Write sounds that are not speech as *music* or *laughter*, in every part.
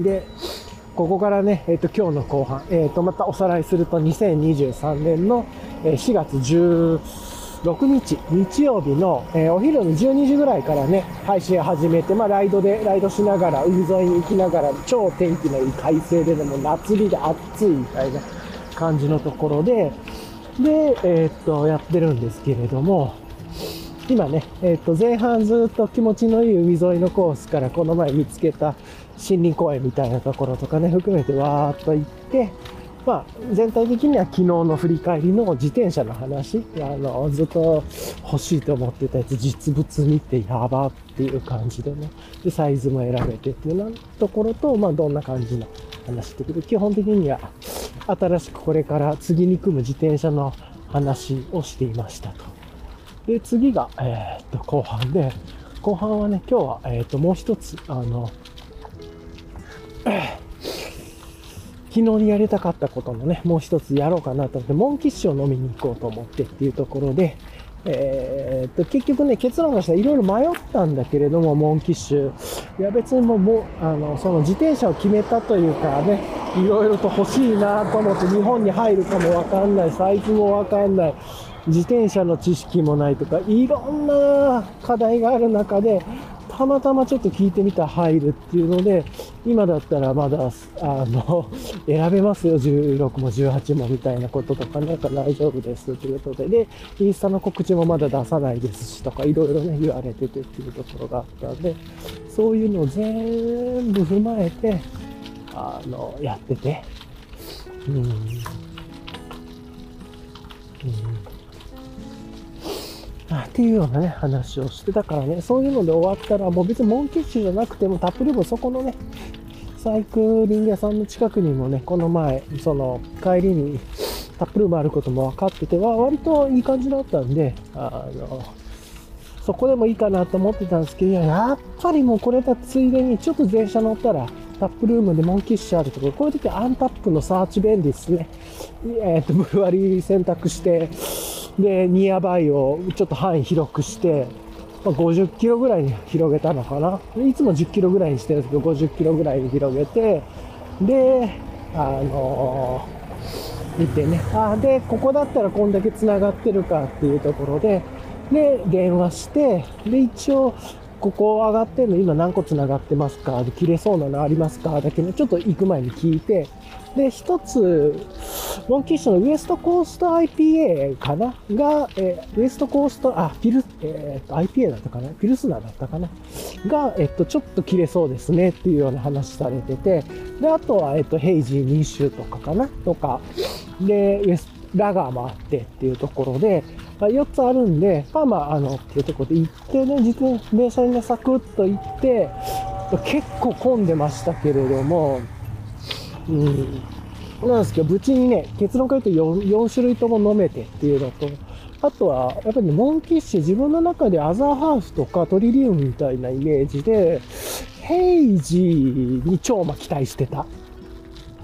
で、ここからね、えっ、と、今日の後半、えっ、と、またおさらいすると、2023年の4月16日、日曜日の、えーお昼の12時ぐらいからね、配信を始めて、まあ、ライドで、ライドしながら、海沿いに行きながら、超天気のいい快晴で、でも夏日で暑いみたいな感じのところで、で、えっと、やってるんですけれども、今ね、えっと、前半ずっと気持ちのいい海沿いのコースから、この前見つけた森林公園みたいなところとかね、含めてわーっと行って、まあ、全体的には昨日の振り返りの自転車の話、あの、ずっと欲しいと思ってたやつ、実物見てやばっていう感じでね、で、サイズも選べてっていうなところと、まあ、どんな感じの話ってことで、基本的には、新しくこれから次に組む自転車の話をしていましたと。で、次が、えーっと、後半で、後半はね、今日は、えーっと、もう一つ、あの、昨日にやりたかったことのね、もう一つやろうかなと思って、モンキッシュを飲みに行こうと思ってっていうところで、えーっと、結局ね、結論としてはいろいろ迷ったんだけれども、モンキッシュ。いや、別にもう、もう、あの、その自転車を決めたというかね、いろいろと欲しいなと思って、日本に入るかもわかんない、サイズもわかんない、自転車の知識もないとか、いろんな課題がある中で、たまたまちょっと聞いてみた入るっていうので、今だったらまだ、あの、*laughs* 選べますよ、16も18もみたいなこととか、なんか大丈夫ですということで、で、インスタの告知もまだ出さないですしとか、いろいろね、言われててっていうところがあったんで、そういうのを全部踏まえて、あの、やってて、うん。うん。っていうようなね、話をしてたからね、そういうので終わったら、もう別にモンキッシュじゃなくても、タップルームそこのね、サイクリング屋さんの近くにもね、この前、その、帰りにタップルームあることも分かってて、わ割といい感じだったんで、あの、そこでもいいかなと思ってたんですけど、いや、やっぱりもうこれだついでに、ちょっと電車乗ったら、タップルームでモンキッシュあるところ、こういう時アンタップのサーチ便利ですね。えっ、と、ブルワリー選択して、で、ニアバイをちょっと範囲広くして、まあ、50キロぐらいに広げたのかな。いつも10キロぐらいにしてるんですけど、50キロぐらいに広げて、で、あのー見てね、あで、ここだったらこんだけ繋がってるかっていうところで、で、電話して、で、一応、ここ上がってんの今何個繋がってますか？で、切れそうなのありますか？だけね、ちょっと行く前に聞いて、で、一つ、モンキッシュのウエストコースト IPA かな？が、えーウエストコースト、あ、ピル、えーと、IPA だったかな？ピルスナーだったかな？が、えっと、ちょっと切れそうですねっていうような話されてて、で、あとは、えっと、ヘイジー2種とかかな？とか、で、ウエスラガーもあってっていうところで、4つあるんで、まあまあ、あの、っていうとこで行ってね、自転電車にね、サクッと行って、結構混んでましたけれども、うん、なんですけど、無事にね、結論から言うと 4, 4種類とも飲めてっていうのと、あとは、やっぱりね、モンキッシュ、自分の中でアザーハーフとかトリリウムみたいなイメージで、ヘイジーに超ま期待してた。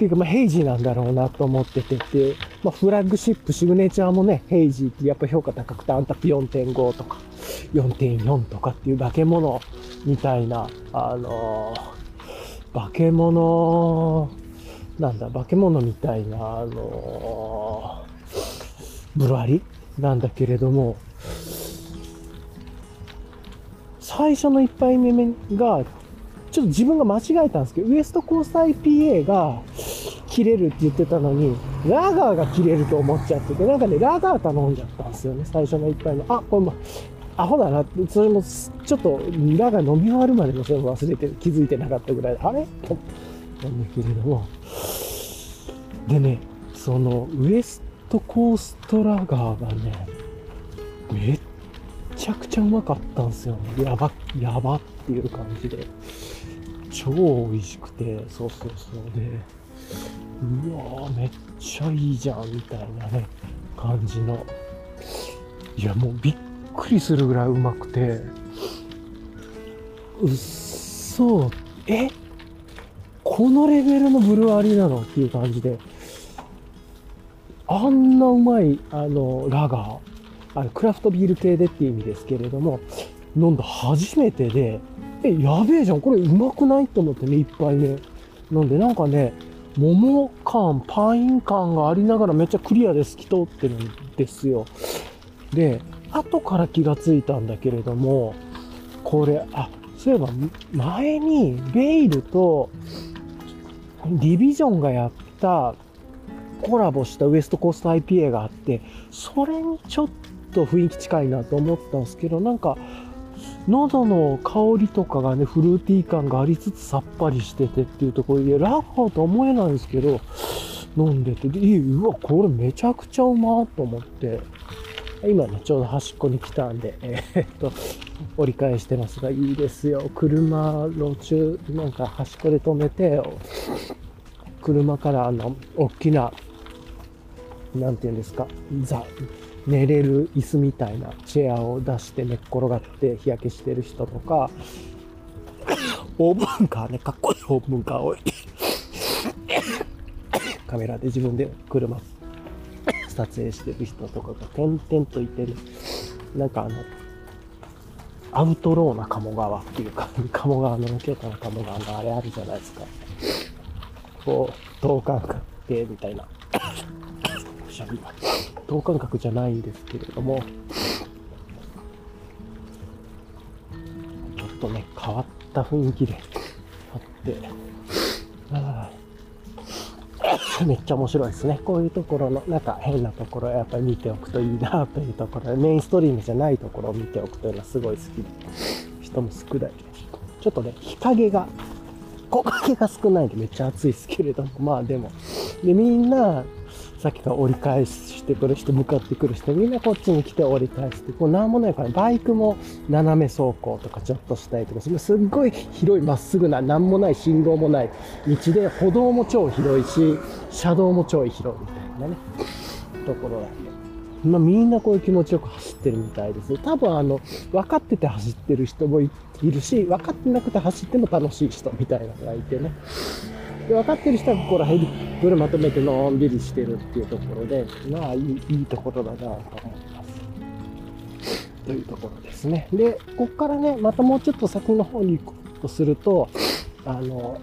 っていうか、まあ、ヘイジーなんだろうなと思っててっていう、まあ、フラッグシップ、シグネチャーもね、ヘイジーってやっぱ評価高くて、アンタップ4.5とか、4.4とかっていう化け物みたいな、あのー化け物、なんだ、化け物みたいな、あのーブルワリなんだけれども、最初の一杯目が、ちょっと自分が間違えたんですけど、ウエストコースト IPA が切れるって言ってたのに、ラガーが切れると思っちゃってて、なんかね、ラガー頼んじゃったんですよね、最初の一杯目。あ、これも、アホだな、それも、ちょっと、ラガー飲み終わるまでもそれも忘れて、気づいてなかったぐらいで、あれ？となんだけれども。でね、その、ウエストコーストラガーがね、めっちゃくちゃうまかったんですよね。やば、やばっていう感じで。超美味しくて、そうそうそうで、うわめっちゃいいじゃん、みたいなね、感じの。いや、もうびっくりするぐらいうまくて、うっそえ？このレベルのブルワリーなの？っていう感じで、あんなうまい、あの、ラガー、あのクラフトビール系でっていう意味ですけれども、飲んだ初めてで、え、やべえじゃん、これうまくない？と思ってね、一杯目。なんでなんかね、桃感、パイン感がありながらめっちゃクリアで透き通ってるんですよ。で、後から気がついたんだけれども、これ、あ、そういえば前にベイルとディビジョンがやったコラボしたウエストコースト IPA があって、それにちょっと雰囲気近いなと思ったんですけど、なんか、喉の香りとかがね、フルーティー感がありつつさっぱりしててっていうところで、ラガーと思えないんですけど、飲んでて、で、うわ、これめちゃくちゃうまーと思って、今ね、ちょうど端っこに来たんで、えー、っと、折り返してますが、いいですよ。車路中、なんか端っこで止めて、車からあの、大きななんていうんですか、ザ、寝れる椅子みたいなチェアを出して寝っ転がって日焼けしてる人とか、オーブンカーね、かっこいいオーブンカーを置いて、*laughs* カメラで自分で車撮影してる人とかが点々といてる、なんかあの、アウトローな鴨川っていうか、鴨川の京都の鴨川のあれあるじゃないですか。こう、等間隔でみたいな。しゃべ等間隔じゃないんですけれども、ちょっとね、変わった雰囲気で。あって、あめっちゃ面白いですね。こういうところの、なんか変なところやっぱり見ておくといいなというところ、メインストリームじゃないところを見ておくというのはすごい好きで、人も少ないちょっとね、日陰が、木陰が少ないんでめっちゃ暑いですけれども、まあでも、で、みんな、さっきから折り返してくる人、向かってくる人、みんなこっちに来て折り返して、こうなんもないから、バイクも斜め走行とかちょっとしたりとか、すっごい広いまっすぐな、なんもない信号もない道で、歩道も超広いし、車道も超広いみたいなね、ところだまあ、みんなこういう気持ちよく走ってるみたいです。多分あの、分かってて走ってる人もいるし、分かってなくて走っても楽しい人みたいなのがいてね。で分かってる人はここら辺にまとめてのんびりしてるっていうところで、まあいいいいところだなと思います。というところですね。で、ここからね、またもうちょっと先の方に行こうとすると、あの、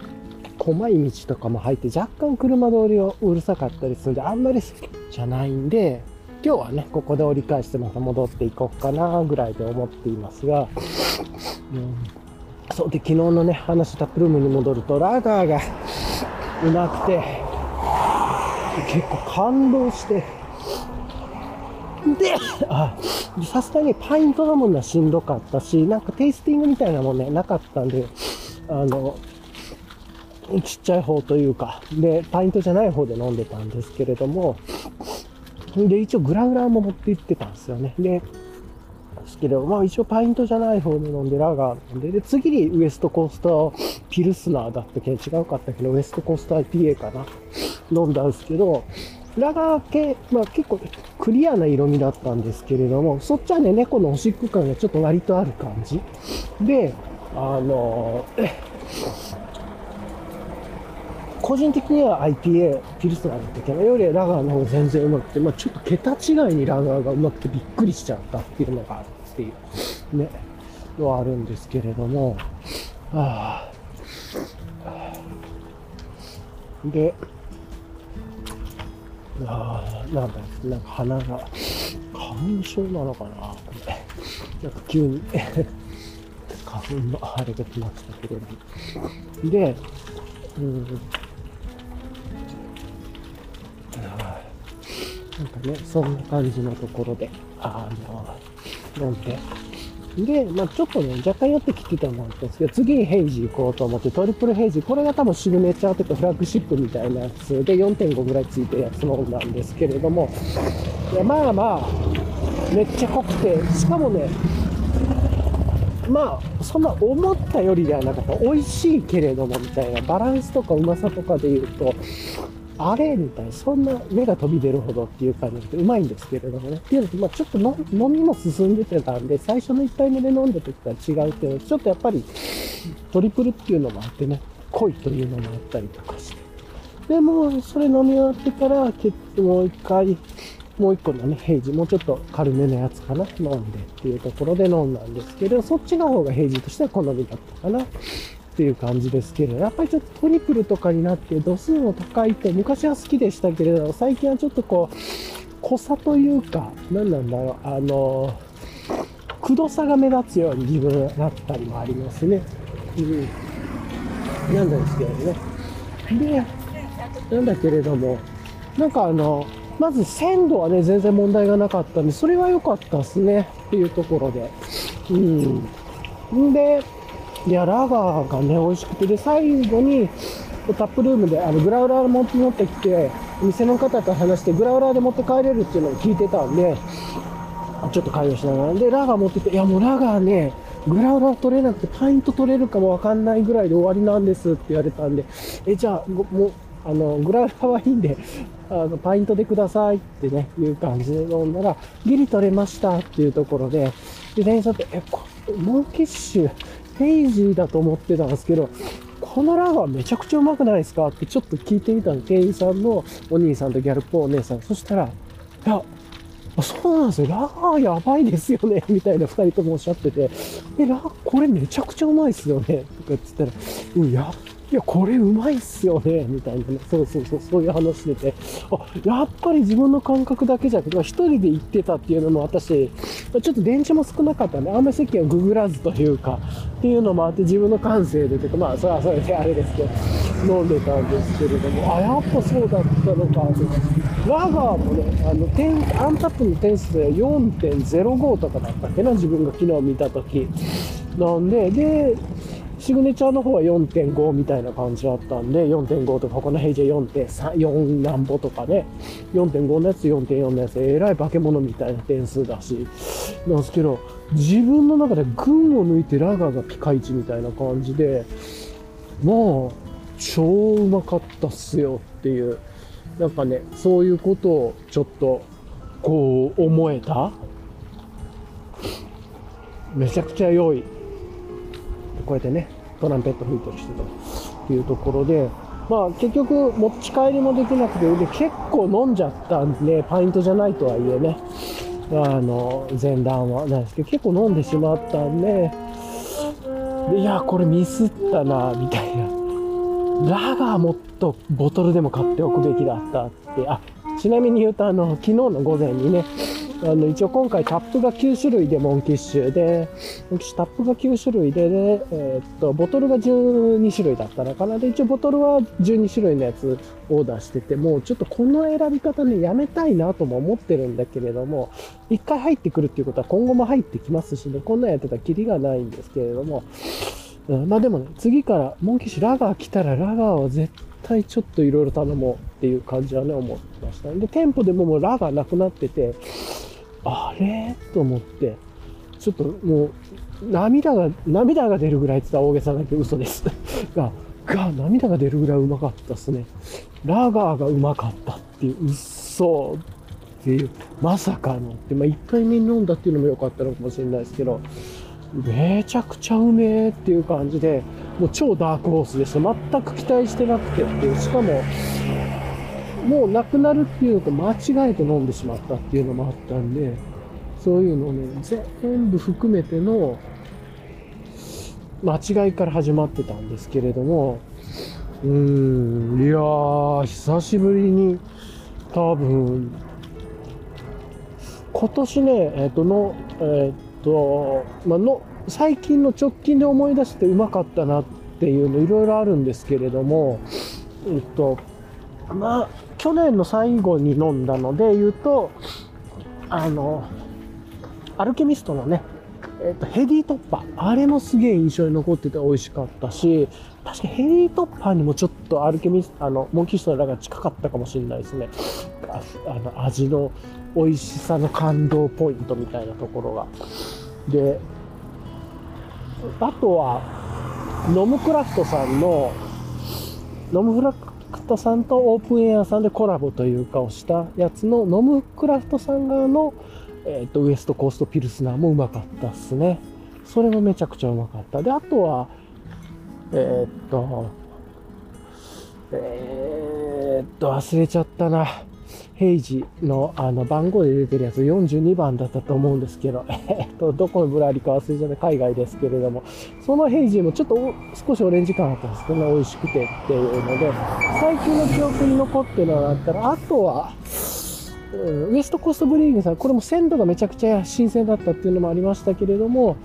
狭い道とかも入って若干車通りをうるさかったりするんで、あんまり好きじゃないんで、今日はね、ここで折り返してまた戻っていこうかなぐらいで思っていますが、うん、そうで、昨日のね、話タップルームに戻ると、ラガーがうまくて、結構感動して、で、あ、さすがにパイント飲むのはしんどかったし、なんかテイスティングみたいなもんね、なかったんで、あの、ちっちゃい方というか、で、パイントじゃない方で飲んでたんですけれども、で、一応グラグラーも持って行ってたんですよね。で、ですけど、まあ一応パイントじゃない方で飲んで、ラガー飲んで、で、次にウエストコーストピルスナーだったけど、違うかったけど、ウエストコースト IPA かな。飲んだんですけど、ラガー系、まあ結構クリアな色味だったんですけれども、そっちはね、猫のおしっこ感がちょっと割とある感じ。で、あの個人的には IPA、ピルスナーだったけど、よりラガーの方が全然うまくて、まあちょっと桁違いにラガーがうまくてびっくりしちゃったっていうのがあるっていう、ね、のはあるんですけれども、あで、あなんだ、なんか鼻が、花粉症なのかなこれ。なんか急に *laughs* 花粉のあれが来ましたけれども。で、うん、なんかね、そんな感じのところで、あの、飲んで。で、まあちょっとね、若干寄ってきてたのもあったんですけど、次にヘイジ行こうと思って、トリプルヘイジ、これが多分シグネチャーというかフラッグシップみたいなやつで4.5ぐらいついてるやつ飲んだんですけれども、いや、まあまあ、めっちゃ濃くて、しかもね、まあ、そんな思ったよりではなかった。美味しいけれども、みたいな、バランスとかうまさとかで言うと、あれみたいな、そんな目が飛び出るほどっていう感じでうまいんですけれどもね。っていうのと、まあちょっと飲みも進んでてたんで、最初の1杯目で飲んだ時とは違うっていうのは、ちょっとやっぱりトリプルっていうのもあってね、濃いというのもあったりとかして。で、もうそれ飲み終わってから、もう一回、もう一個のね、ヘイジ、もうちょっと軽めのやつかな、飲んでっていうところで飲んだんですけど、そっちの方がヘイジとしては好みだったかな。っていう感じですけど、やっぱりちょっとトリプルとかになって度数の高いと昔は好きでしたけれど、最近はちょっとこう、濃さというか、何なんだろう、あの、くどさが目立つように自分はなったりもありますね。うん。なんですけどね。で、なんだけれども、なんかあの、まず鮮度はね、全然問題がなかったんで、それは良かったですね。っていうところで。うん。んで、いや、ラガーがね、美味しくて、で、最後に、タップルームで、あの、グラウラー持ってきて、店の方と話して、グラウラーで持って帰れるっていうのを聞いてたんで、ちょっと会話しながら。で、ラガー持ってて、いや、もうラガーね、グラウラー取れなくて、パイント取れるかもわかんないぐらいで終わりなんですって言われたんで、え、じゃあ、もう、あの、グラウラーはいいんで、あの、パイントでくださいってね、いう感じで飲んだら、ギリ取れましたっていうところで、で、店員さんって、え、こモンキッシュ、ヘイジーだと思ってたんですけど、このラガーめちゃくちゃうまくないですかってちょっと聞いてみたの。店員さんのお兄さんとギャルっぽお姉さん。そしたら、いや、そうなんですよ。ラガーやばいですよね。みたいな二人ともおっしゃってて、え、ラこれめちゃくちゃうまいっすよね。とか言ってたら、うん、やっいや、これうまいっすよね、みたいなね。そうそうそう、そういう話でて。あ、やっぱり自分の感覚だけじゃなくて、一人で行ってたっていうのも私、ちょっと電池も少なかったんで、あんまり席をググらずというか、っていうのもあって自分の感性でというか、まあ、それはそれであれですけど、飲んでたんですけれども、あ、やっぱそうだったのか、とか。ラガーもね、あの、点、アンタップの点数で4.05とかだったっけな、自分が昨日見たとき。なんで、で、シグネチャーの方は4.5みたいな感じだったんで、4.5とか他の平時は4.3、4なんぼとかね、4.5のやつ、4.4のやつ、えらい化け物みたいな点数だし、なんですけど、自分の中で群を抜いてラガーがピカイチみたいな感じで、まあ、超うまかったっすよっていう、なんかね、そういうことをちょっと、こう思えた。めちゃくちゃ良い。こうやってね、トランペット吹いたりしてたっていうところで、まあ結局持ち帰りもできなくて、で結構飲んじゃったんで、パイントじゃないとはいえね、あの、前段はなんですけど、結構飲んでしまったんで、でいや、これミスったな、みたいな。ラガーもっとボトルでも買っておくべきだったって、あ、ちなみに言うと、あの、昨日の午前にね、あの一応今回タップが9種類でモンキッシュで、モンキッシュタップが9種類で、でえー、っと、ボトルが12種類だったのかな。で、一応ボトルは12種類のやつオーダーしてて、もうちょっとこの選び方ね、やめたいなとも思ってるんだけれども、一回入ってくるっていうことは今後も入ってきますしね、こんなんやってたらキリがないんですけれども、うん、まあでもね、次からモンキッシュラガー来たらラガーは絶対ちょっといろいろ頼もうっていう感じはね、思ってました。で、店舗でももうラガーなくなってて、あれ？と思って、ちょっともう、涙が、涙が出るぐらいって言ったら大げさだけど嘘です。*laughs* が、が、涙が出るぐらいうまかったっすね。ラガーがうまかったっていう、嘘っていう、まさかのって、まあ、一回目に飲んだっていうのも良かったのかもしれないですけど、めちゃくちゃうめえっていう感じで、もう超ダークホースでした。全く期待してなくてっていう、しかも、もうなくなるっていうのと間違えて飲んでしまったっていうのもあったんで、そういうのをね、全部含めての間違いから始まってたんですけれども、うーん、いやー、久しぶりに多分、今年ね、えっ、ー、と、の、えっ、ー、と、まあ、の、最近の直近で思い出してうまかったなっていうのいろいろあるんですけれども、えっと、まあ、去年の最後に飲んだので言うと、あの、アルケミストのね、えっ、と、ヘリートッパー。あれもすげえ印象に残ってて美味しかったし、確かヘリートッパーにもちょっとアルケミスト、あの、モンキーストのラが近かったかもしれないですね。ああの、味の美味しさの感動ポイントみたいなところが。で、あとは、ノムクラフトさんの、ノムクラクトさんとオープンエアさんでコラボというかをしたやつのノムクラフトさん側の、えーと、ウエストコーストピルスナーもうまかったっすね。それもめちゃくちゃうまかった。で、あとは、えー、っと、えー、っと、忘れちゃったな。ヘイジのあの番号で出てるやつ42番だったと思うんですけど、*laughs* えっと、どこのブラリか忘れちゃった海外ですけれども、そのヘイジもちょっと少しオレンジ感あったんです。けどね、美味しくてっていうので、最近の記憶に残ってるのがあったら、あとは、ウエストコストブリーグさん、これも鮮度がめちゃくちゃ新鮮だったっていうのもありましたけれども、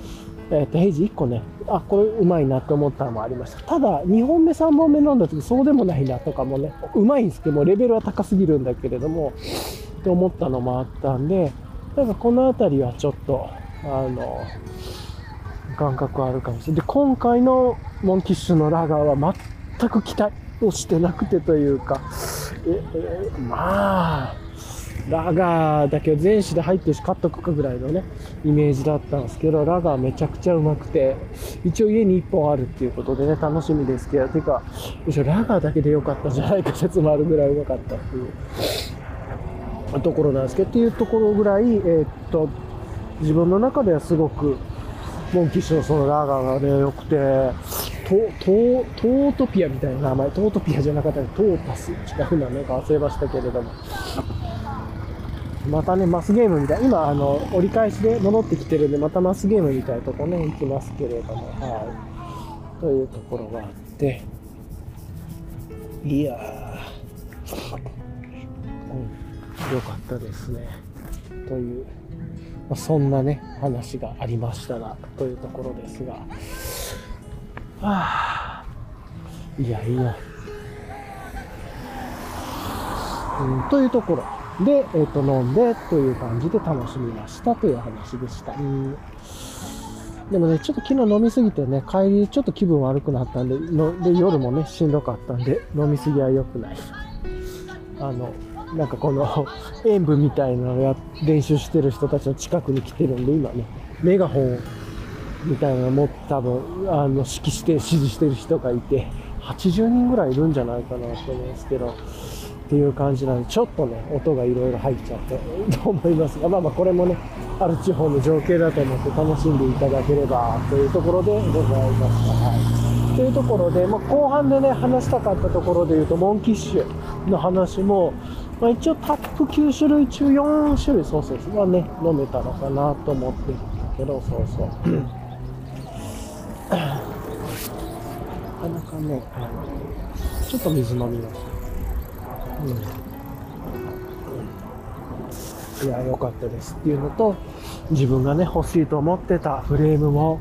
えっ、と、ヘイジ1個ね、あ、これうまいなって思ったのもありました。ただ、2本目、3本目飲んだ時そうでもないなとかもね、うまいんですけども、レベルは高すぎるんだけれども、って思ったのもあったんで、なんかこの辺りはちょっと、あの、感覚あるかもしれない。で、今回のモンキッシュのラガーは全く期待をしてなくてというか、え、えまあ、ラガーだけ全紙で入ってるし買っとくかぐらいのね、イメージだったんですけど、ラガーめちゃくちゃうまくて、一応家に1本あるっていうことでね、楽しみですけど、てか、むしろラガーだけでよかったんじゃないか説もあるぐらいうまかったっていうところなんですけど、っていうところぐらい、えーっと、自分の中ではすごく、モンキッシュのそのラガーがね、良くて、トトトートピアみたいな名前、トートピアじゃなかったらトータス。違う名前か忘れましたけれども、またね、マスゲームみたい。今、あの、折り返しで戻ってきてるんで、またマスゲームみたいなとこね、行きますけれども、はい。というところがあって、いやー、うん、よかったですね。という、まあ、そんなね、話がありましたが、というところですが、はあ、いやいや、うん、というところ。で、えっ、と、飲んでという感じで楽しみましたという話でした。うんでもね、ちょっと昨日飲みすぎてね、帰りちょっと気分悪くなったんで、ので夜もね、しんどかったんで、飲みすぎは良くない。あの、なんかこの演舞みたいなのや練習してる人たちの近くに来てるんで、今ね、メガホンみたいなのも多分、あの、指揮して、指示してる人がいて、80人ぐらいいるんじゃないかなと思うんですけど、っていう感じなんで、ちょっとね、音がいろいろ入っちゃって *laughs* と思いますが、まあまあこれもね、ある地方の情景だと思って楽しんでいただければというところでございました。はい。というところで、まあ、後半でね、話したかったところで言うと、モンキッシュの話も、まあ、一応タップ9種類中4種類、そうそうそう、はね、飲めたのかなと思ってるんだけど、そうそう。なかなかね、あのちょっと水飲みます。うん、いや、良かったですっていうのと、自分がね、欲しいと思ってたフレームも、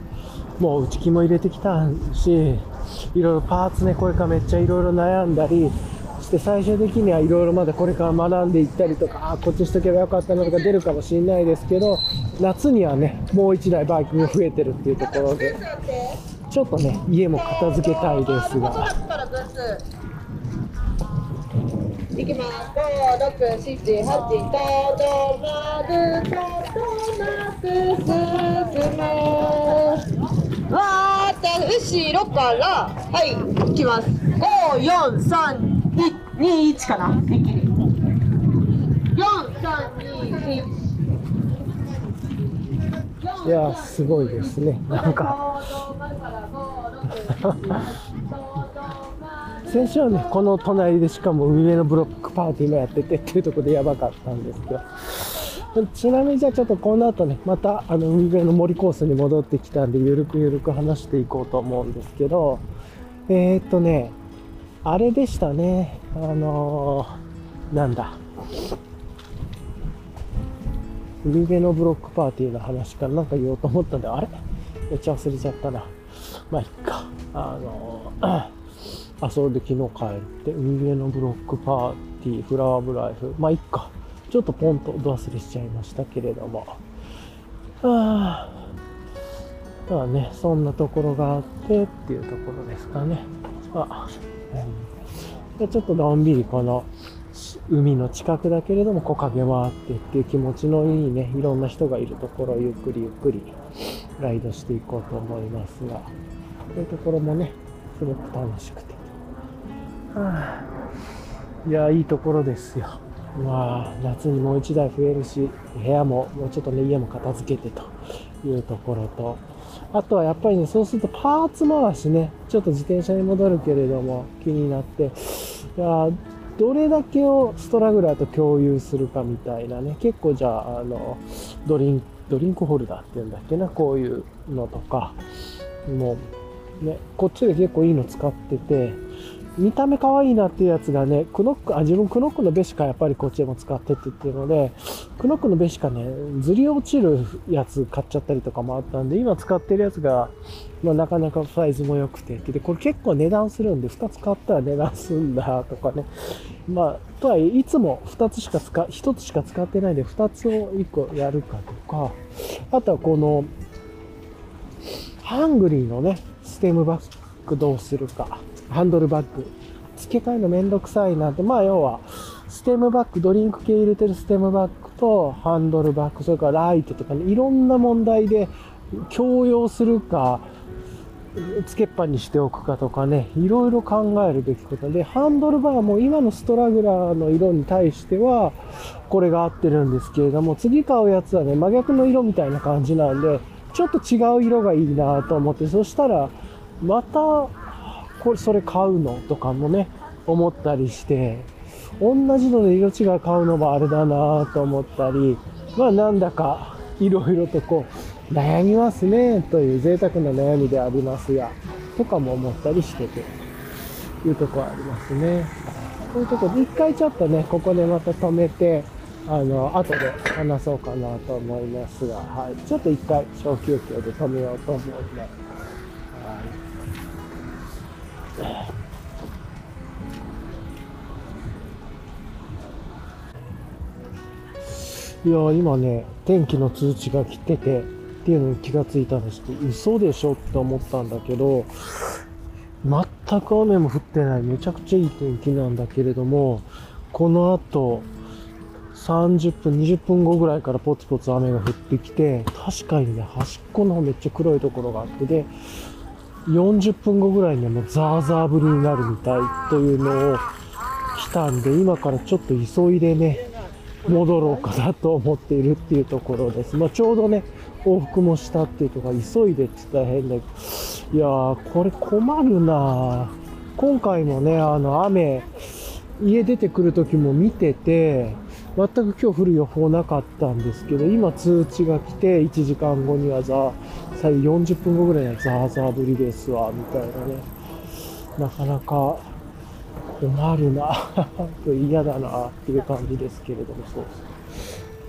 もう内気も入れてきたし、いろいろパーツね、これからめっちゃいろいろ悩んだりして、最終的にはいろいろまだこれから学んでいったりとか、あこっちしとけばよかったなとか出るかもしれないですけど、夏にはね、もう一台バイクが増えてるっていうところで、ちょっとね、家も片付けたいですが、いきます。五、六、七、八、とどまる、とどまく進む。わーって後ろから、はい、いきます。五、四、三、二、二、一かな。一気に。四、三、二、一。いや、すごいですね。なんか、先週はね、この隣でしかも上のブロックパーティーもやっててっていうところでやばかったんですけど、ちなみにじゃあちょっとこの後ね、またあの海辺の森コースに戻ってきたんで、ゆるくゆるく話していこうと思うんですけど、えー、っとね、あれでしたね、あのー、なんだ、海辺のブロックパーティーの話からなんか言おうと思ったんで、あれ？めっちゃ忘れちゃったな。まあ、いっか。あのー、あ、それで昨日帰って、海辺のブロックパーティー、フラワーブライフ。まあ、いっか。ちょっとポンとど忘れしちゃいましたけれども。ああ。まあね、そんなところがあってっていうところですかね。あ、うん、でちょっとのんびりこの、海の近くだけれども木陰もあってっていう気持ちのいいねいろんな人がいるところをゆっくりゆっくりライドしていこうと思いますがそういうところもねすごく楽しくて、い。やいいところですよ。まあ夏にもう1台増えるし部屋ももうちょっとね家も片付けてというところと。あとはやっぱりねそうするとパーツ回しねちょっと自転車に戻るけれども気になって。いやどれだけをストラグラーと共有するかみたいなね、結構じゃあ、あの、ドリンク、ドリンクホルダーっていうんだっけな、こういうのとか、もう、ね、こっちで結構いいの使ってて、見た目可愛いなっていうやつがね、クノック、あ、自分クノックのベシカやっぱりこっちでも使ってって言ってるので、クノックのベシカね、ずり落ちるやつ買っちゃったりとかもあったんで、今使ってるやつが、まあ、なかなかサイズも良くて、で、これ結構値段するんで、2つ買ったら値段すんだとかね。まあ、とはいえ、いつも2つしか使、1つしか使ってないんで、2つを1個やるかとか、あとはこの、ハングリーのね、ステムバッグどうするか。ハンドルバッグ。付け替えのめんどくさいなんて、まあ要は、ステムバッグ、ドリンク系入れてるステムバッグとハンドルバッグ、それからライトとかね、いろんな問題で共用するか、つけっぱにしておくかとかね、いろいろ考えるべきこと。で、ハンドルバーも今のストラグラーの色に対しては、これが合ってるんですけれども、次買うやつはね、真逆の色みたいな感じなんで、ちょっと違う色がいいなと思って、そしたら、また、これ、それ買うの？とかもね、思ったりして、同じので色違い買うのもあれだなと思ったり、まあなんだか、いろいろとこう、悩みますね、という贅沢な悩みでありますが、とかも思ったりしてて、いうとこありますね。こういうとこで、一回ちょっとね、ここでまた止めて、あの、後で話そうかなと思いますが、はい。ちょっと一回小休憩で止めようと思います。い。や、今ね、天気の通知が来てて、っていうのに気がついたんですけど、嘘でしょって思ったんだけど、全く雨も降ってない、めちゃくちゃいい天気なんだけれども、この後、30分、20分後ぐらいからポツポツ雨が降ってきて、確かにね、端っこの方めっちゃ黒いところがあって、で、40分後ぐらいにはもうザーザー降りになるみたいというのを来たんで、今からちょっと急いでね、戻ろうかなと思っているっていうところです。まあ、ちょうどね、往復もしたっていうとか、急いでって言ったら変だけど、いやー、これ困るな今回もね、あの、雨、家出てくる時も見てて、全く今日降る予報なかったんですけど、今通知が来て、1時間後にはザー最後40分後ぐらいにはザーザー降りですわ、みたいなね。なかなか困るな *laughs* 嫌だなっていう感じですけれども、そう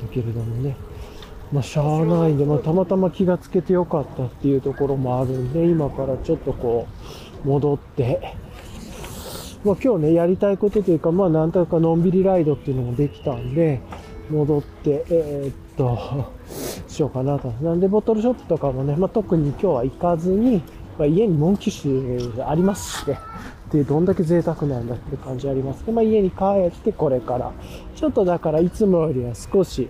だけれどもね。まあ、しゃあないんで、まあ、たまたま気がつけてよかったっていうところもあるんで、今からちょっとこう、戻って、まあ、今日ね、やりたいことというか、まあ、なんとかのんびりライドっていうのもできたんで、戻って、えーっと、しようかなと。なんで、ボトルショップとかもね、まあ、特に今日は行かずに、まあ、家にモンキッシュありますしね。で、どんだけ贅沢なんだって感じありますけど、まあ、家に帰ってこれから、ちょっとだからいつもよりは少し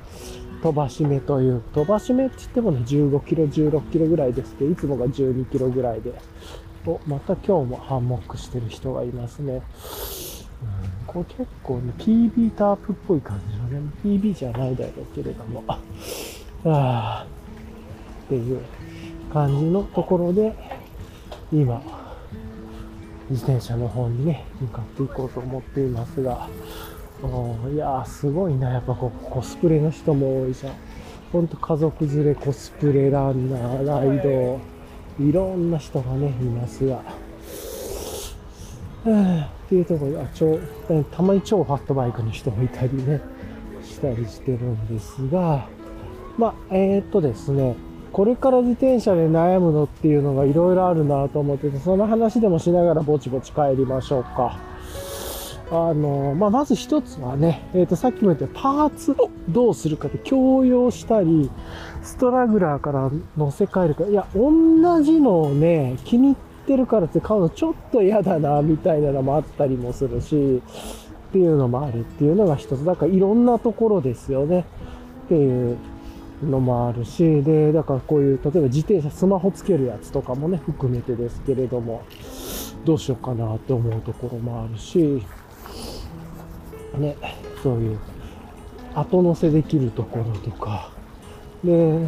飛ばし目という、飛ばし目って言ってもね、15キロ、16キロぐらいですけど、いつもが12キロぐらいで、お、また今日もハンモックしてる人がいますね。これ結構ね、PB タープっぽい感じのね、PB じゃないだろうけれども、ああっていう感じのところで、今、自転車の方にね、向かっていこうと思っていますが、おいやー、すごいな、やっぱこうコスプレの人も多いじゃん。ほんと家族連れコスプレランナー、ライド、いろんな人がね、いますが、っていうところで、あ、超、たまに超ファットバイクの人もいたりね、したりしてるんですが、まあ、えー、っとですね、これから自転車で悩むのっていうのがいろいろあるなと思ってて、その話でもしながらぼちぼち帰りましょうか。あの、まあ、まず一つはね、えっ、と、さっきも言ったパーツをどうするかって共用したり、ストラグラーから乗せ替えるか。いや、同じのをね、気に入ってるからって買うのちょっと嫌だな、みたいなのもあったりもするし、っていうのもあるっていうのが一つ。だからいろんなところですよね。っていうのもあるし、で、だからこういう、例えば自転車、スマホつけるやつとかもね、含めてですけれども、どうしようかなって思うところもあるし、ね、そういう後乗せできるところとか、で、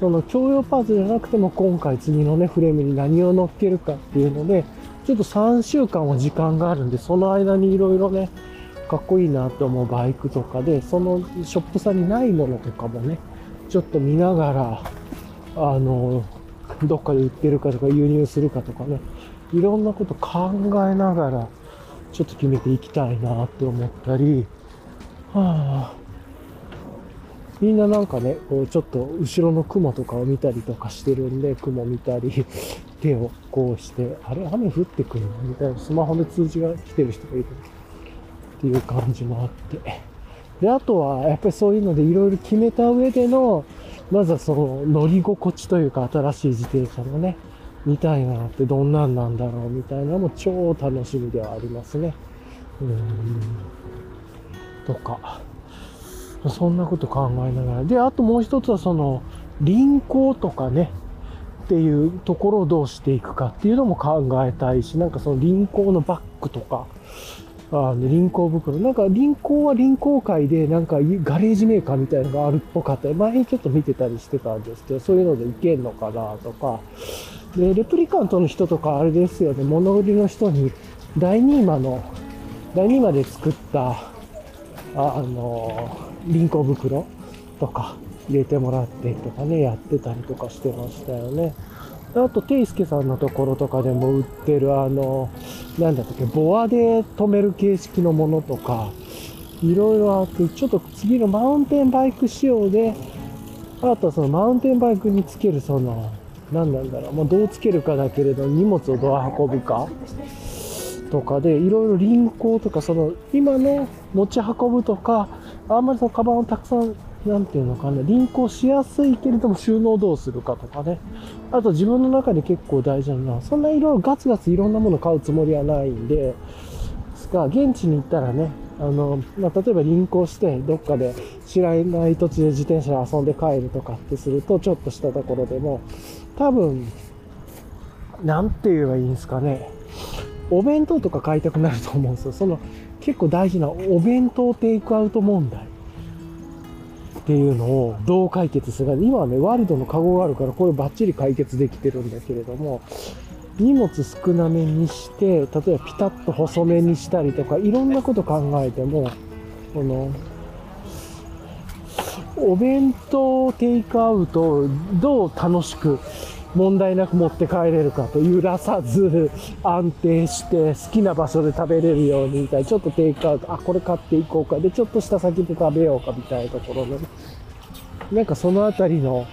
その共用パーツじゃなくても今回次のね、フレームに何を乗っけるかっていうので、ちょっと3週間は時間があるんで、その間にいろいろね、かっこいいなと思うバイクとかで、そのショップさんにないものとかもね、ちょっと見ながら、あの、どっかで売ってるかとか輸入するかとかね、いろんなこと考えながら、ちょっと決めていきたいなって思ったり、はあ、みんななんかね、こうちょっと後ろの雲とかを見たりとかしてるんで、雲見たり、*laughs* 手をこうして、あれ雨降ってくるの？みたいな、スマホで通知が来てる人がいるっていう感じもあって。で、あとは、やっぱりそういうのでいろいろ決めた上での、まずはその乗り心地というか新しい自転車のね、見たいなってどんなんなんだろうみたいなのも超楽しみではありますね。うーん。とか。そんなこと考えながら。で、あともう一つはその、輪行とかね、っていうところをどうしていくかっていうのも考えたいし、なんかその輪行のバッグとか、あの輪行袋。なんか輪行は輪行界でなんかガレージメーカーみたいなのがあるっぽかったり、前にちょっと見てたりしてたんですけど、そういうのでいけんのかなとか。で、レプリカントの人とかあれですよね、物売りの人に第2マの、第2マで作った、ああの、輪行袋とか入れてもらってとかね、やってたりとかしてましたよね。あと、テイスケさんのところとかでも売ってる、あの、なんだったっけ、ボアで止める形式のものとか、いろいろあって、ちょっと次のマウンテンバイク仕様で、あとはそのマウンテンバイクにつけるその、何なんだろう、まあ、どうつけるかだけれど、荷物をどう運ぶかとかで、いろいろ輪行とか、その、今の持ち運ぶとか、あんまりそのカバンをたくさん、なんていうのかな、輪行しやすいけれども収納どうするかとかね。あと自分の中で結構大事なのは、そんないろいろガツガツいろんなもの買うつもりはないんで、ですが、現地に行ったらね、あの、まあ、例えば輪行して、どっかで知らない土地で自転車で遊んで帰るとかってすると、ちょっとしたところでも、多分、なんて言えばいいんですかね。お弁当とか買いたくなると思うんですよ。その結構大事なお弁当テイクアウト問題っていうのをどう解決するか。今はね、ワールドのカゴがあるからこれバッチリ解決できてるんだけれども、荷物少なめにして、例えばピタッと細めにしたりとか、いろんなこと考えても、この、お弁当テイクアウトをどう楽しく問題なく持って帰れるかと揺らさず安定して好きな場所で食べれるようにみたいなちょっとテイクアウトあこれ買っていこうかでちょっとした先で食べようかみたいなところのなんかそのあたりの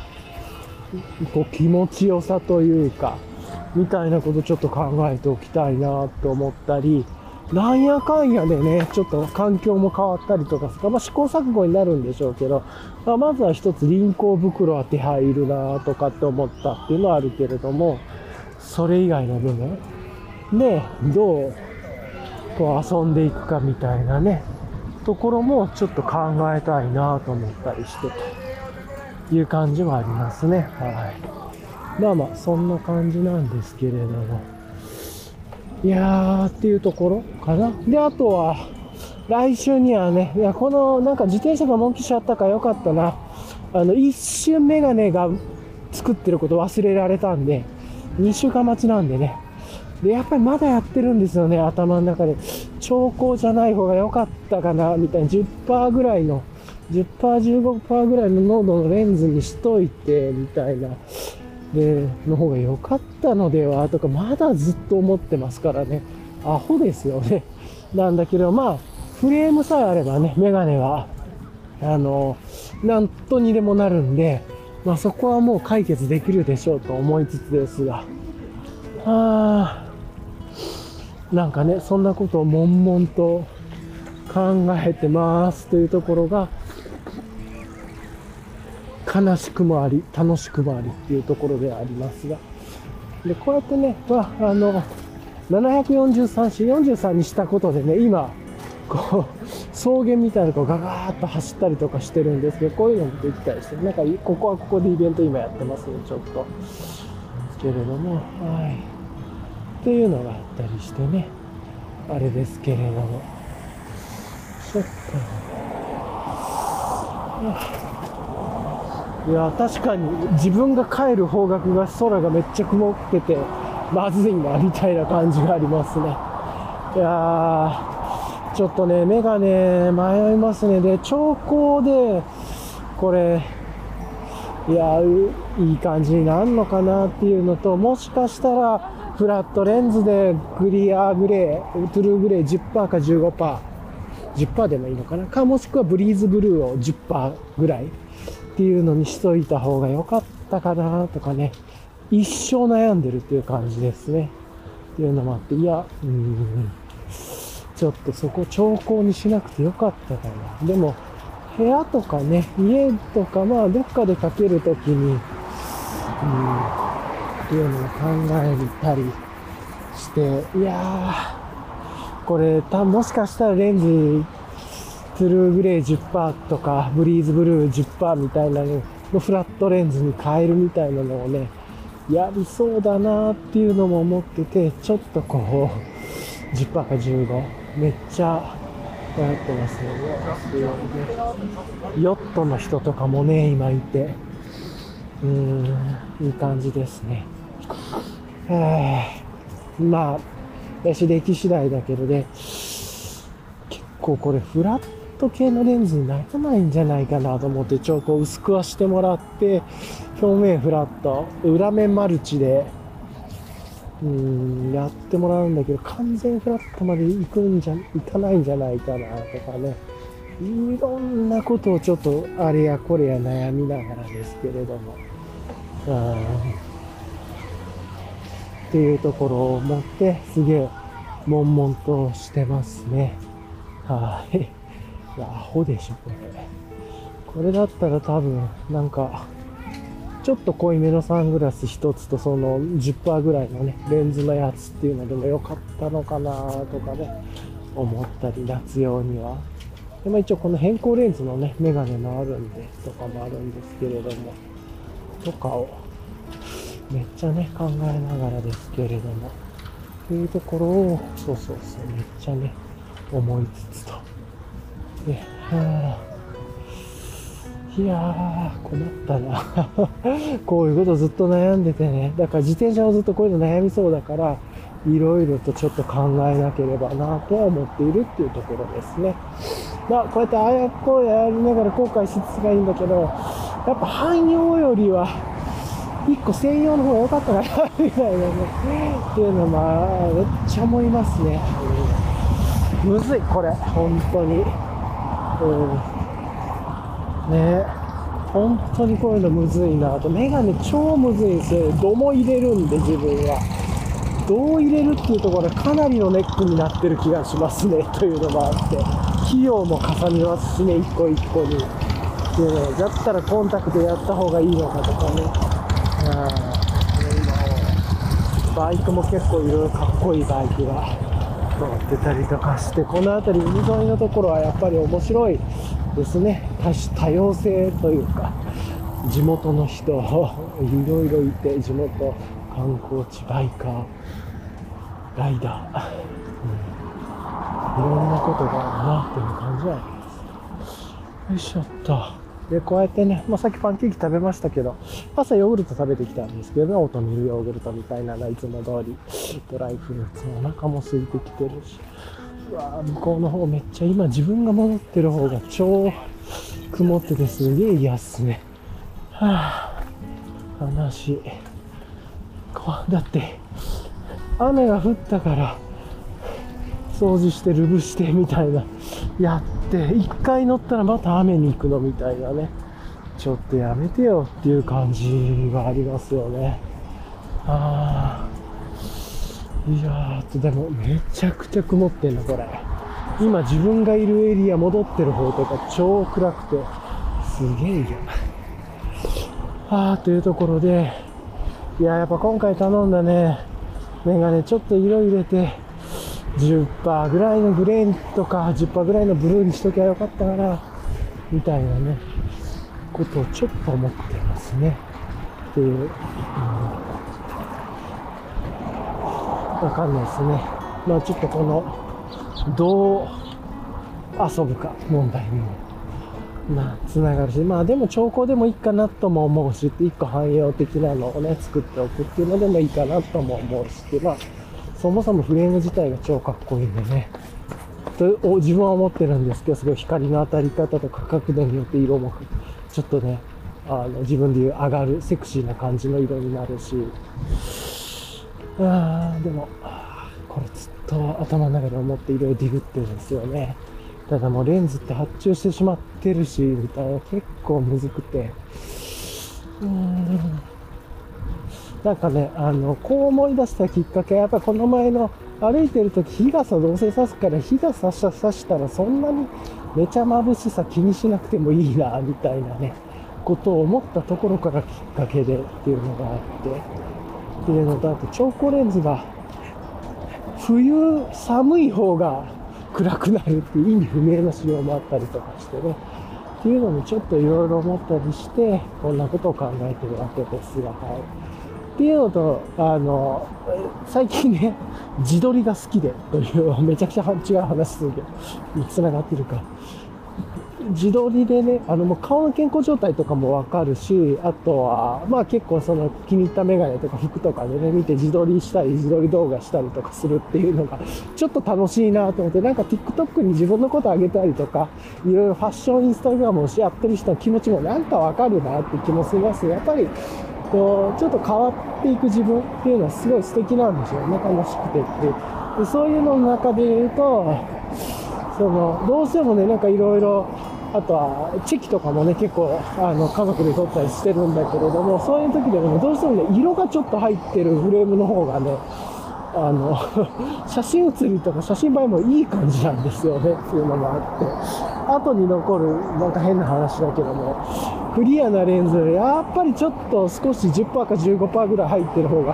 こう気持ちよさというかみたいなことちょっと考えておきたいなと思ったりなんやかんやでね、ちょっと環境も変わったりとかすか、まあ、試行錯誤になるんでしょうけど、まあ、まずは一つ輪行袋は手配いるなとかって思ったっていうのはあるけれども、それ以外の部分で、どうこう遊んでいくかみたいなね、ところもちょっと考えたいなと思ったりしてという感じはありますね。はい。まあまあ、そんな感じなんですけれども。いやーっていうところかな。で、あとは、来週にはね、いや、この、なんか自転車がモンキッシュあったからよかったな。あの、一瞬メガネが作ってること忘れられたんで、2週間待ちなんでね。で、やっぱりまだやってるんですよね、頭の中で。兆候じゃない方が良かったかな、みたいな。10%ぐらいの、10%、15%ぐらいの濃度のレンズにしといて、みたいな。で、の方が良かったのではとか、まだずっと思ってますからね。アホですよね。なんだけど、まあ、フレームさえあればね、メガネは、あの、なんとにでもなるんで、まあそこはもう解決できるでしょうと思いつつですが、はあ、なんかね、そんなことを悶々と考えてますというところが、悲しくもあり、楽しくもありっていうところではありますが。で、こうやってね、まあ、あの、743し、43にしたことでね、今、こう、草原みたいなのをガガーッと走ったりとかしてるんですけど、こういうのもできたりして、なんか、ここはここでイベント今やってますね、ちょっと。けれども、はい。っていうのがあったりしてね、あれですけれども。そっか。いや確かに自分が帰る方角が空がめっちゃ曇っててまずいなみたいな感じがありますね。いやちょっとね、メガネ迷いますね。で、調光で、これ、いや、いい感じになるのかなっていうのと、もしかしたら、フラットレンズでクリアグレー、トゥルーグレー10%か15%、10%でもいいのかな？か、もしくはブリーズブルーを10%ぐらい。っていうのにしといた方が良かったかなとかね、一生悩んでるっていう感じですね。っていうのもあって、いや、うん、ちょっとそこ兆候にしなくてよかったかな。でも、部屋とかね、家とか、まあ、どっかでかけるときに、うん、っていうのを考えたりして、いやー、これ、たもしかしたらレンズ、トゥルーグレー10%とか、ブリーズブルー10%みたいなののフラットレンズに変えるみたいなのをね、やりそうだなっていうのも思ってて、ちょっとこう、10%か15、めっちゃやってますよね。ヨットの人とかもね、今いて、うーん、いい感じですね。まあ、私歴次第だけどね、結構これフラット系のレンズにならないんじゃないかなと思って、ちょっと薄くはしてもらって、表面フラット、裏面マルチで、うん、やってもらうんだけど、完全フラットまで行くんじゃ、行かないんじゃないかなとかね。いろんなことをちょっとあれやこれや悩みながらですけれども。うんっていうところを持って、すげえ、悶々としてますね。はい。いや、アホでしょ、これ。これだったら多分、なんか、ちょっと濃いめのサングラス一つとその10%ぐらいのね、レンズのやつっていうのでもよかったのかなとかね、思ったり、夏用には。でまあ、一応この変更レンズのね、メガネもあるんで、とかもあるんですけれども、とかを、めっちゃね、考えながらですけれども、っていうところを、そうそうそう、めっちゃね、思いつつと。で、はあいやー、困ったな。*laughs* こういうことずっと悩んでてね。だから自転車をずっとこういうの悩みそうだから、いろいろとちょっと考えなければなとは思っているっていうところですね。まあ、こうやってああやこうやりながら後悔しつつがいいんだけど、やっぱ汎用よりは、一個専用の方が良かったかな、みたいなね。っていうのまあ、めっちゃ思いますね。むずい、これ、本当に。うんね本当にこういうのむずいなあと。メガネ超むずいんですよ。ども入れるんで、自分は。どう入れるっていうところかなりのネックになってる気がしますね、*laughs* というのもあって。費用もかさみますしね、一個一個に。っていうのだったらコンタクトやった方がいいのかとかね。あーバイクも結構いろいろかっこいいバイクが乗ってたりとかして、この辺り海沿いのところはやっぱり面白いですね。多種多様性というか、地元の人、*laughs* いろいろいて、地元観光地、バイカー、ライダー、うん、いろんなことがあるなっていう感じはあります。よいしょっと。で、こうやってね、まあ、さっきパンケーキ食べましたけど、朝ヨーグルト食べてきたんですけど、オートミールヨーグルトみたいなのいつも通り、ドライフルーツのお腹も空いてきてるし、うわ向こうの方めっちゃ今自分が戻ってる方が超曇っててすげえ嫌っすね。はぁ、悲しい。だって、雨が降ったから、掃除してルブしてみたいな、*laughs* やって、一回乗ったらまた雨に行くのみたいなね。ちょっとやめてよっていう感じがありますよね。ああ。いやーと、でもめちゃくちゃ曇ってんの、これ。今自分がいるエリア戻ってる方とか超暗くて、すげえ嫌。ああ、というところで、いや、やっぱ今回頼んだね、メガネちょっと色入れて、10%ぐらいのグレーンとか10%ぐらいのブルーにしときゃよかったかな、みたいなね、ことをちょっと思ってますね。っていう、うんわかんないですね。まあちょっとこの、どう遊ぶか問題にも、まあつながるし、まあでも兆候でもいいかなとも思うし、一個汎用的なのをね、作っておくっていうのでもいいかなとも思うし、まあそもそもフレーム自体が超かっこいいんでね。と自分は思ってるんですけど、すごい光の当たり方とか角度によって色もちょっとね、あの自分で言う上がるセクシーな感じの色になるし、あーでも、これずっと頭の中で思っていろいろディグってるんですよね。ただもうレンズって発注してしまってるし、みたいな結構むずくて。うーんなんかね、あの、こう思い出したきっかけは、やっぱこの前の歩いてる時日傘どうせ差すから日傘さ差したらそんなにめちゃ眩しさ気にしなくてもいいな、みたいなね、ことを思ったところからきっかけでっていうのがあって、っていうのと、あと超光レンズが冬寒い方が暗くなるっていう意味不明な仕様もあったりとかしてね。っていうのにちょっといろいろ思ったりして、こんなことを考えてるわけですが、はい。っていうのと、あの、最近ね、*laughs* 自撮りが好きで、という、めちゃくちゃ違う話するけど、繋がってるか。自撮りでね、あの、もう顔の健康状態とかもわかるし、あとは、まあ結構その気に入ったメガネとか服とかでね、見て自撮りしたり、自撮り動画したりとかするっていうのが、ちょっと楽しいなと思って、なんか TikTok に自分のことあげたりとか、いろいろファッションインスタグラムをしやってる人の気持ちもなんかわかるなって気もします。やっぱり、こう、ちょっと変わっていく自分っていうのはすごい素敵なんですよね、楽しくてって。でそういうのの中で言うと、その、どうしてもね、なんかいろいろ、あとは、チェキとかもね、結構、あの、家族で撮ったりしてるんだけれども、そういう時でもね、どうしてもね、色がちょっと入ってるフレームの方がね、あの、*laughs* 写真写りとか写真映えもいい感じなんですよね、っていうのもあって。後に残る、なんか変な話だけども、クリアなレンズで、やっぱりちょっと少し10%か15%ぐらい入ってる方が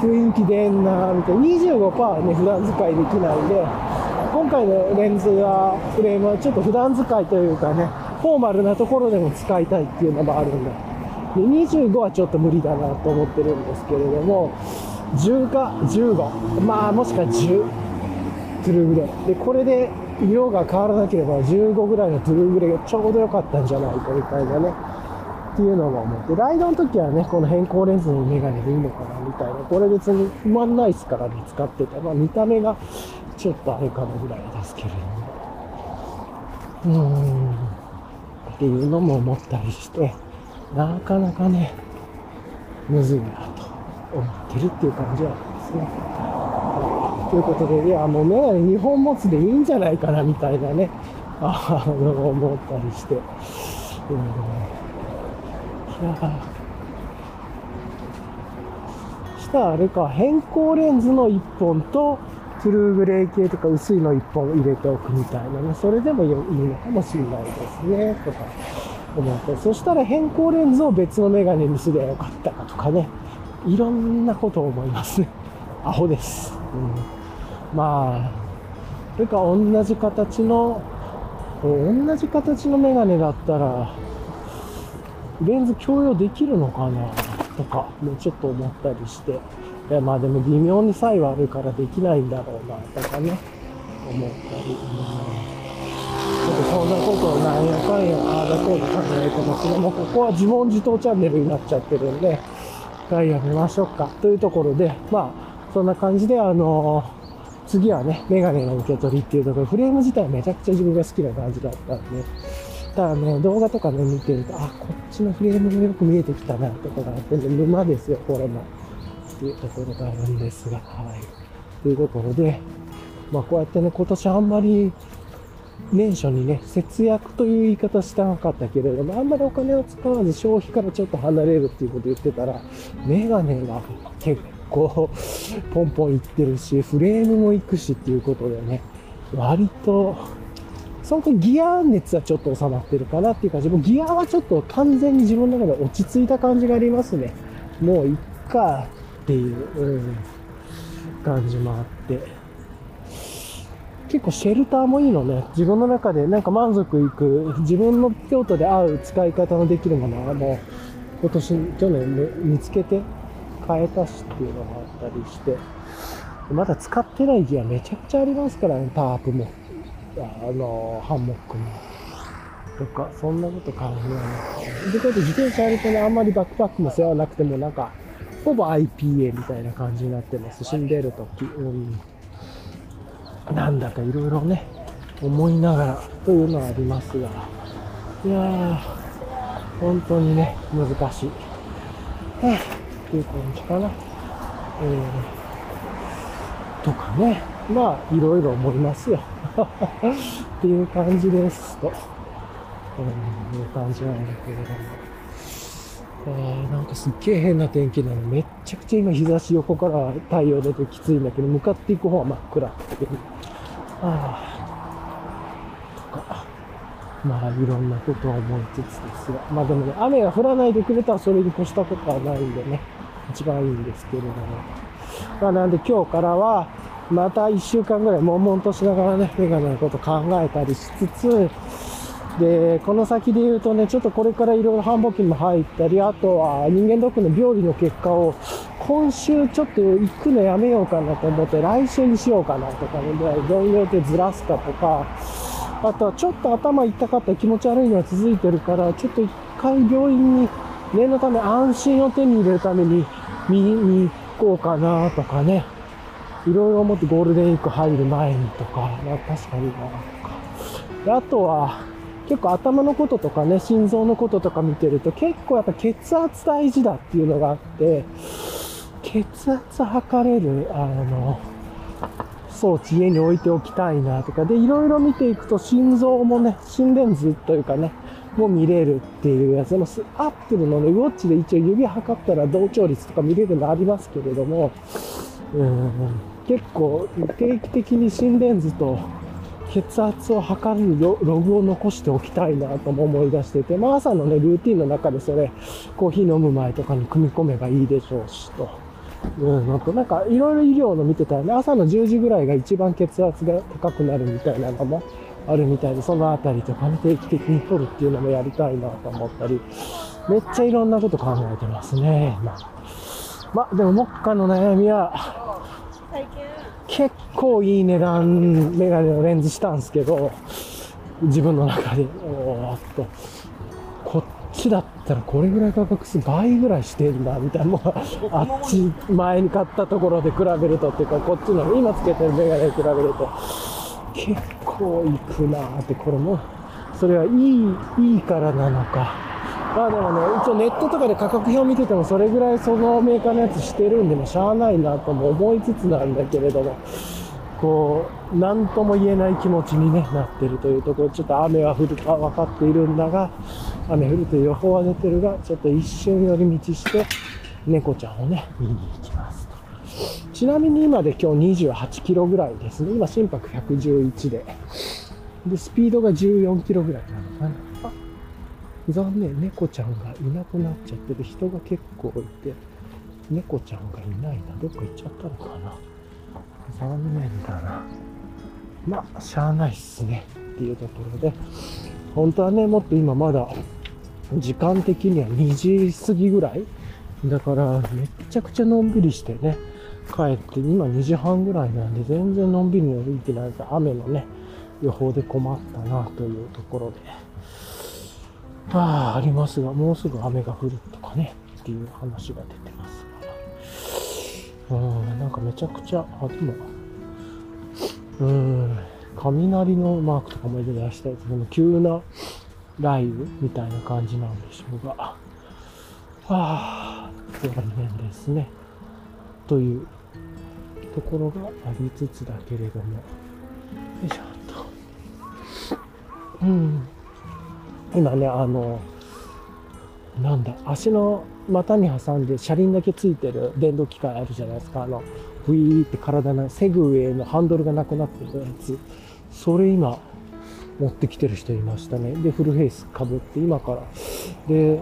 雰囲気出んなみたいな。25%はね、普段使いできないんで、今回のレンズは、フレームはちょっと普段使いというかね、フォーマルなところでも使いたいっていうのもあるんだ。で、25はちょっと無理だなと思ってるんですけれども、10か15、まあもしくは10、トゥルーグレー。で、これで色が変わらなければ15ぐらいのトゥルーグレーがちょうど良かったんじゃないかみたいなね。っていうのも思って、ライドの時はね、この変更レンズのメガネでいいのかなみたいな。これ別に不満ないですからね、使ってて。まあ見た目がちょっとあれかなぐらいですけれども。うーん。っていうのも思ったりして、なかなかね、むずいなと思ってるっていう感じはありますね。ということで、いや、もうメガネ2本持つでいいんじゃないかなみたいなね、*laughs* あの、思ったりして。うんいやしたらあれか、変更レンズの1本と、トゥルーグレー系とか薄いの1本入れておくみたいなね、それでもいいのかもしれないですね、とか思って。そしたら変更レンズを別のメガネにすればよかったかとかね、いろんなことを思いますね。*laughs* アホです。うん、まあ、それか同じ形の、同じ形のメガネだったら、レンズ共用できるのかな？とか、もうちょっと思ったりして。いや、まあでも微妙に差異はあるからできないんだろうな、とかね、思ったり。うんちょっとそんなことをなんやかんや、ああだこうだ考えてますね。もうここは自問自答チャンネルになっちゃってるんで、一回やめましょうか。というところで、まあ、そんな感じで、あの次はね、メガネの受け取りっていうところ、フレーム自体めちゃくちゃ自分が好きな感じだったんで、ただね、動画とかね、見てると、あ、こっちのフレームがよく見えてきたな、とかがあって、沼ですよ、これも。っていうところがあるんですが、はい。というころで、まあこうやってね、今年あんまり年初にね、節約という言い方したなかったけれども、あんまりお金を使わず消費からちょっと離れるっていうこと言ってたら、メガネが結構ポンポンいってるし、フレームもいくしっていうことでね、割と、その時ギア熱はちょっと収まってるかなっていう感じ。もうギアはちょっと完全に自分の中で落ち着いた感じがありますね。もういっかっていう、うん、感じもあって。結構シェルターもいいのね。自分の中でなんか満足いく、自分の用途で合う使い方のできるものはもう今年、去年ね見つけて変えたしっていうのがあったりして。まだ使ってないギアめちゃくちゃありますからね、タープも。あの、ハンモックも。とか、そんなこと考えなくて。で、こうやって自転車やるとね、あんまりバックパックも背負わなくても、なんか、ほぼ IPA みたいな感じになってますし、んでるとき。うん。なんだかいろいろね、思いながらというのはありますが、いやー、本当にね、難しい。はぁっていう感じかな。えー、とかね、まあ、いろいろ思いますよ。*laughs* っていう感じですと、うん、いう感じなんだけれども。えー、なんかすっげえ変な天気なの。めっちゃくちゃ今日差し横から太陽出てきついんだけど、向かっていく方は真っ暗っていう。あ。とか。まあ、いろんなことを思いつつですが。まあでもね、雨が降らないでくれたらそれに越したことはないんでね。一番いいんですけれども。まあなんで今日からは、また1週間ぐらい悶々としながらね、メガネのこと考えたりしつつ、で、この先で言うとね、ちょっとこれからいろいろ繁忙期も入ったり、あとは人間ドックの病理の結果を、今週ちょっと行くのやめようかなと思って、来週にしようかなとかね、どういう予定ずらすかとか、あとはちょっと頭痛かった気持ち悪いのが続いてるから、ちょっと一回病院に念のため安心を手に入れるために見に行こうかなとかね、いろいろ思ってゴールデンウィーク入る前にとか、まあ確かになとか。あとは、結構頭のこととかね、心臓のこととか見てると結構やっぱ血圧大事だっていうのがあって、血圧測れる、あの、装置家に置いておきたいなとか、で、いろいろ見ていくと心臓もね、心電図というかね、も見れるっていうやつ。でも、アップルのね、ウォッチで一応指測ったら同調率とか見れるのありますけれども、うん、結構定期的に心電図と血圧を測るロログを残しておきたいなとも思い出していて、まあ朝のね、ルーティンの中でそれ、コーヒー飲む前とかに組み込めばいいでしょうしと。うん、なんとなんかいろいろ医療の見てたらね、朝の10時ぐらいが一番血圧が高くなるみたいなのもあるみたいで、そのあたりとかね、定期的に取るっていうのもやりたいなと思ったり、めっちゃいろんなこと考えてますね。ま、まあ、でも目下の悩みは、結構いい値段、メガネのレンズしたんですけど、自分の中で、おーっと、こっちだったらこれぐらい価格する倍ぐらいしてんだ、みたいな。もうあっち、前に買ったところで比べるとっていうか、こっちの今つけてるメガネに比べると、結構いくなーって、これも、それはいい、いいからなのか。まあでもね、一応ネットとかで価格表見ててもそれぐらいそのメーカーのやつしてるんでもしゃあないなとも思いつつなんだけれども、こう、なんとも言えない気持ちに、ね、なってるというところ、ちょっと雨は降るか分かっているんだが、雨降るという予報は出てるが、ちょっと一瞬寄り道して、猫ちゃんをね、見に行きますと。ちなみに今で今日28キロぐらいですね。今心拍111で。で、スピードが14キロぐらいなのかな。残念、猫ちゃんがいなくなっちゃってる人が結構いて、猫ちゃんがいないな。どっか行っちゃったのかな。残念だな。まあ、しゃあないっすね。っていうところで、本当はね、もっと今まだ、時間的には2時過ぎぐらいだから、めっちゃくちゃのんびりしてね、帰って、今2時半ぐらいなんで、全然のんびりの歩いてないから、雨のね、予報で困ったなというところで、ああ、ありますが、もうすぐ雨が降るとかね、っていう話が出てますが、うん、なんかめちゃくちゃ、あ、でも、うん、雷のマークとかも出したやつでも急な雷雨みたいな感じなんでしょうが、はあ、残念ですね。というところがありつつだけれども、よいしょっと。うん。今ね、あの、なんだ、足の股に挟んで車輪だけついてる電動機械あるじゃないですか。あの、ブイーって体のセグウェイのハンドルがなくなってるやつ。それ今、持ってきてる人いましたね。で、フルフェイスかぶって今から。で、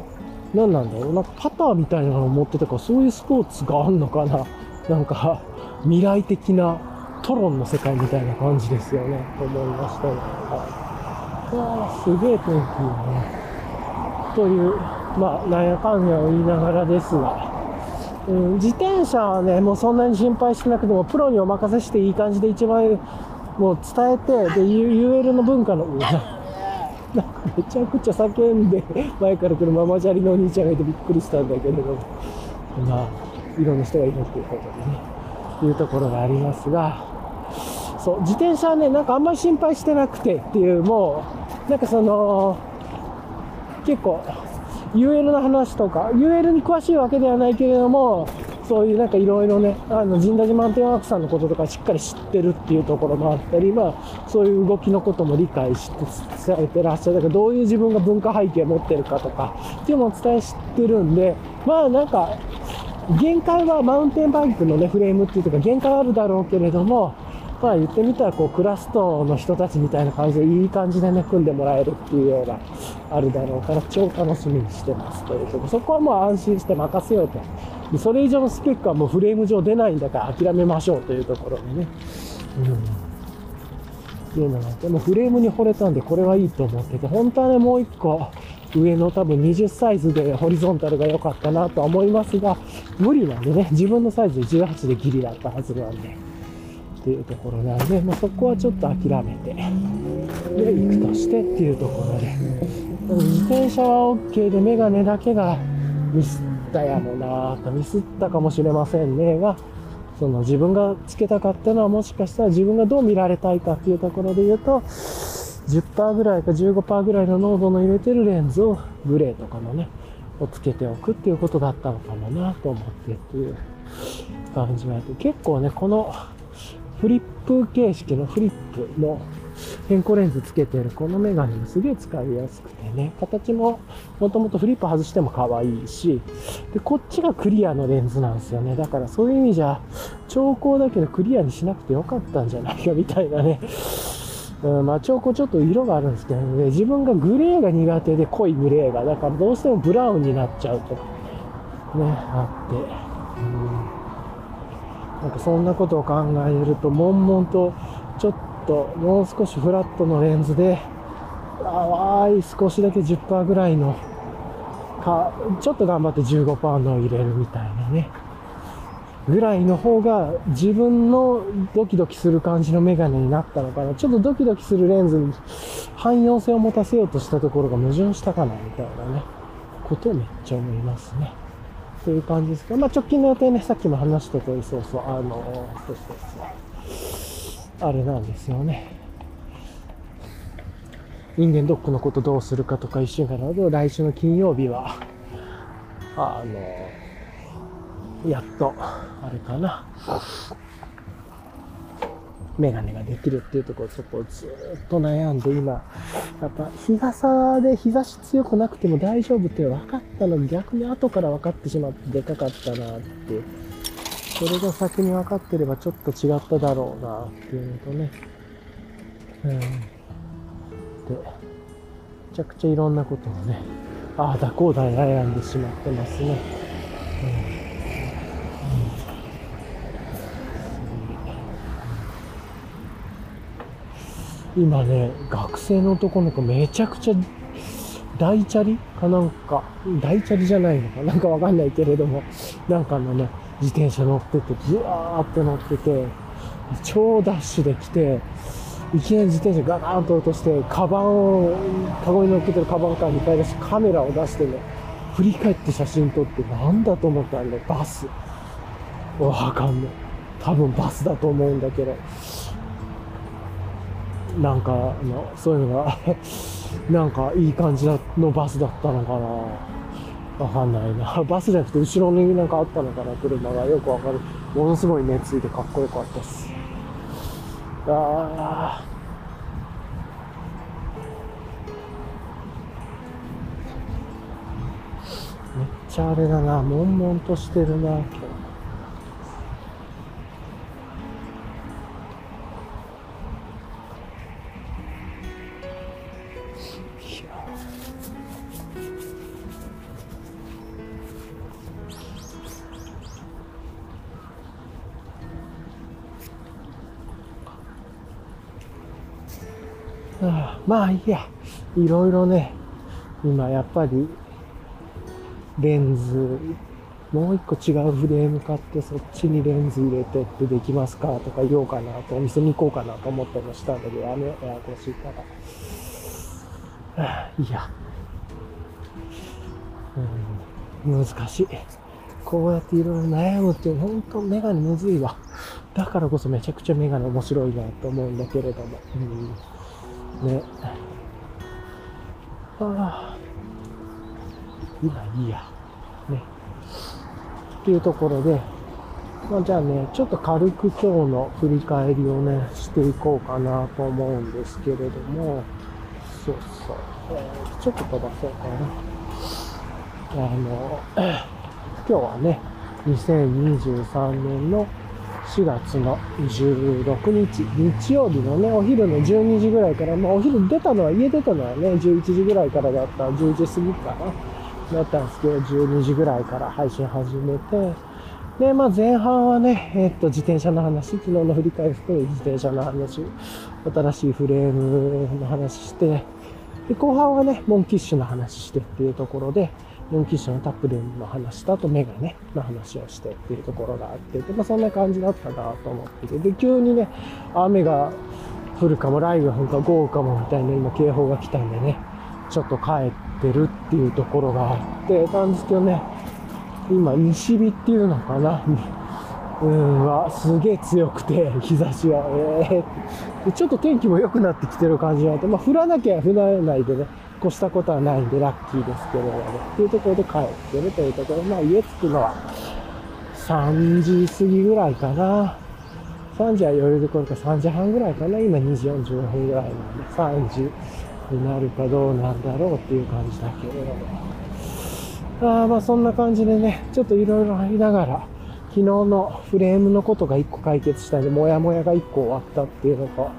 何なんだろうなんかパターみたいなの持ってたから、そういうスポーツがあんのかななんか、未来的なトロンの世界みたいな感じですよね。と思いましたね。はい。わあ、すげえ天気いいね。という、まあ、なんやかんやを言いながらですが、うん、自転車はね、もうそんなに心配してなくても、プロにお任せしていい感じで一番もう伝えて、で、UL の文化の、*laughs* なんかめちゃくちゃ叫んで、前から来るママチャリのお兄ちゃんがいてびっくりしたんだけれども、まあ、いろんな人がいるっていうことでね、いうところがありますが、そう、自転車はね、なんかあんまり心配してなくてっていう、もう、なんかその、結構、UL の話とか、UL に詳しいわけではないけれども、そういうなんかいろいろね、あの、神田寺マウンテンワークさんのこととかしっかり知ってるっていうところもあったり、まあ、そういう動きのことも理解して伝えてらっしゃる。だからどういう自分が文化背景を持ってるかとか、っていうのをお伝えしてるんで、まあなんか、限界はマウンテンバイクのね、フレームっていうとか限界あるだろうけれども、まあ言ってみたらこうクラストの人たちみたいな感じでいい感じでね、組んでもらえるっていうような、あるだろうから超楽しみにしてますというとこ。そこはもう安心して任せようと。でそれ以上のスペックはもうフレーム上出ないんだから諦めましょうというところでね。うん。っていうのがあって、もうフレームに惚れたんでこれはいいと思ってて、本当はね、もう一個、上の多分20サイズでホリゾンタルが良かったなとは思いますが、無理なんでね、自分のサイズで18でギリだったはずなんで、っていうところなんで、まあ、そこはちょっと諦めて、で、行くとしてっていうところで、自転車は OK でメガネだけがミスったやろなと、ミスったかもしれませんね。が、その自分がつけたかったのはもしかしたら自分がどう見られたいかっていうところで言うと、10%ぐらいか15%ぐらいの濃度の入れてるレンズをグレーとかのね、をつけておくっていうことだったのかもなと思ってっていう感じがあって、結構ね、このフリップ形式のフリップの変更レンズつけてるこのメガネもすげえ使いやすくてね、形ももともとフリップ外しても可愛いし、で、こっちがクリアのレンズなんですよね。だからそういう意味じゃ、調光だけどクリアにしなくてよかったんじゃないかみたいなね。うん、まあ、彫刻ちょっと色があるんですけどね、自分がグレーが苦手で濃いグレーが、だからどうしてもブラウンになっちゃうと、ね、あって、うん、なんかそんなことを考えると、悶々と、ちょっともう少しフラットのレンズで、淡い少しだけ10%ぐらいの、か、ちょっと頑張って15%の入れるみたいなね。ぐらいの方が自分のドキドキする感じのメガネになったのかな。ちょっとドキドキするレンズに汎用性を持たせようとしたところが矛盾したかなみたいなね、ことをめっちゃ思いますね。という感じですけど、まあ直近の予定ね、さっきも話した通り、そうそう、あの、そうそうそう、あれなんですよね。人間ドックのことどうするかとか一瞬から来週の金曜日は、あの、やっと、あれかな。メガネができるっていうところ、そこをずっと悩んで、今、やっぱ日傘で日差し強くなくても大丈夫って分かったのに逆に後から分かってしまってでかかったなって。それが先に分かってればちょっと違っただろうなっていうのとね。うん。で、めちゃくちゃいろんなことをね、ああだこうだ悩んでしまってますね。うん今ね、学生の男の子めちゃくちゃ大チャリ？かなんか、大チャリじゃないのか？なんかわかんないけれども、なんかのね、自転車乗ってて、ずわーって乗ってて、超ダッシュで来て、いきなり自転車ガーンと落として、カバンを、カゴに乗っけてるカバンから2回出してカメラを出してね、振り返って写真撮って、なんだと思ったんだよ、バス。わかんない。多分バスだと思うんだけど。なんか、のそういうのが、*laughs* なんかいい感じのバスだったのかな。わかんないな。バスじゃなくて後ろになんかあったのかな、車が。よくわかる。ものすごい熱いてかっこよかったっす。あめっちゃあれだな。悶々としてるな、今。まあいいや。いろいろね、今やっぱり、レンズ、もう一個違うフレーム買ってそっちにレンズ入れてってできますか？とか言おうかなと、お店に行こうかなと思ったりもしたんだけど、やめ、ややこしいから。はあ、いいや。うん、難しい。こうやっていろいろ悩むって、ほんとメガネむずいわ。だからこそめちゃくちゃメガネ面白いなと思うんだけれども。うん、ね。ああ。今いいや。ね。っていうところで、まあ、じゃあね、ちょっと軽く今日の振り返りをね、していこうかなと思うんですけれども、そうそう。えー、ちょっと飛ばそうかな。あの、*clears throat* 今日はね、2023年の4月の16日、日曜日のね、お昼の12時ぐらいから、まあお昼出たのは、家出たのはね、11時ぐらいからだった、10時過ぎかな、だったんですけど、12時ぐらいから配信始めて、で、まあ前半はね、え、っと、自転車の話、昨日の振り返り含め自転車の話、新しいフレームの話して、で、後半はね、モンキッシュの話してっていうところで、モンキッシュのタップルームの話と、あとメガネの話をしてっていうところがあってで、まあそんな感じだったなと思ってて、で、急にね、雨が降るかも、雷雨が降るか、豪雨かもみたいな今警報が来たんでね、ちょっと帰ってるっていうところがあってなんですけどね、今、西日っていうのかな。うんはすげえ強くて、日差しは、えー、ちょっと天気も良くなってきてる感じがあって、まあ、降らなきゃ降らないでね、越したことはないんでラッキーですけれどもね、っていうところで帰ってるというところ、まあ、家着くのは3時過ぎぐらいかな。3時は余裕で来るか3時半ぐらいかな。今2時45分ぐらいなんで、3時になるかどうなんだろうっていう感じだけれども。あまあそんな感じでね、ちょっといろいろありながら、昨日のフレームのことが1個解決したんで、もやもやが1個終わったっていうのと、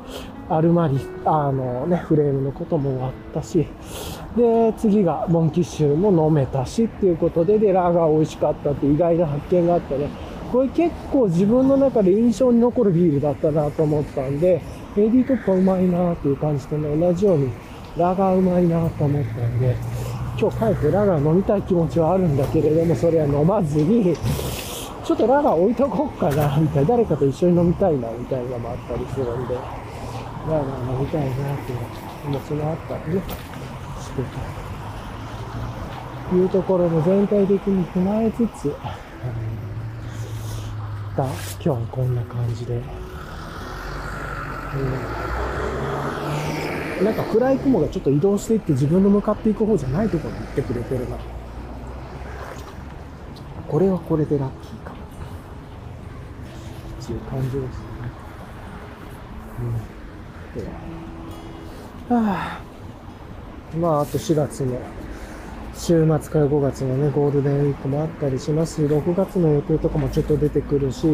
アルマリ、あのね、フレームのことも終わったし、で、次がモンキッシュも飲めたしっていうことで、で、ラガー美味しかったって意外な発見があってね、これ結構自分の中で印象に残るビールだったなと思ったんで、エディトップはうまいなっていう感じでね、同じようにラガーうまいなと思ったんで、今日帰ってラガー飲みたい気持ちはあるんだけれども、それは飲まずに、ちょっとラガー置いとこっかな、みたいな、誰かと一緒に飲みたいな、みたいなのもあったりするんで、ラガー飲みたいなっていう気持ちもあったりね、してというところも全体的に踏まえつつ、今日はこんな感じで、うんなんか暗い雲がちょっと移動していって自分の向かっていく方じゃないところに行ってくれてるな。これはこれでラッキーか。っていう感じです。ね。うん。では。はあ。まあ、あと4月の週末から5月のね、ゴールデンウィークもあったりしますし、6月の予定とかもちょっと出てくるし、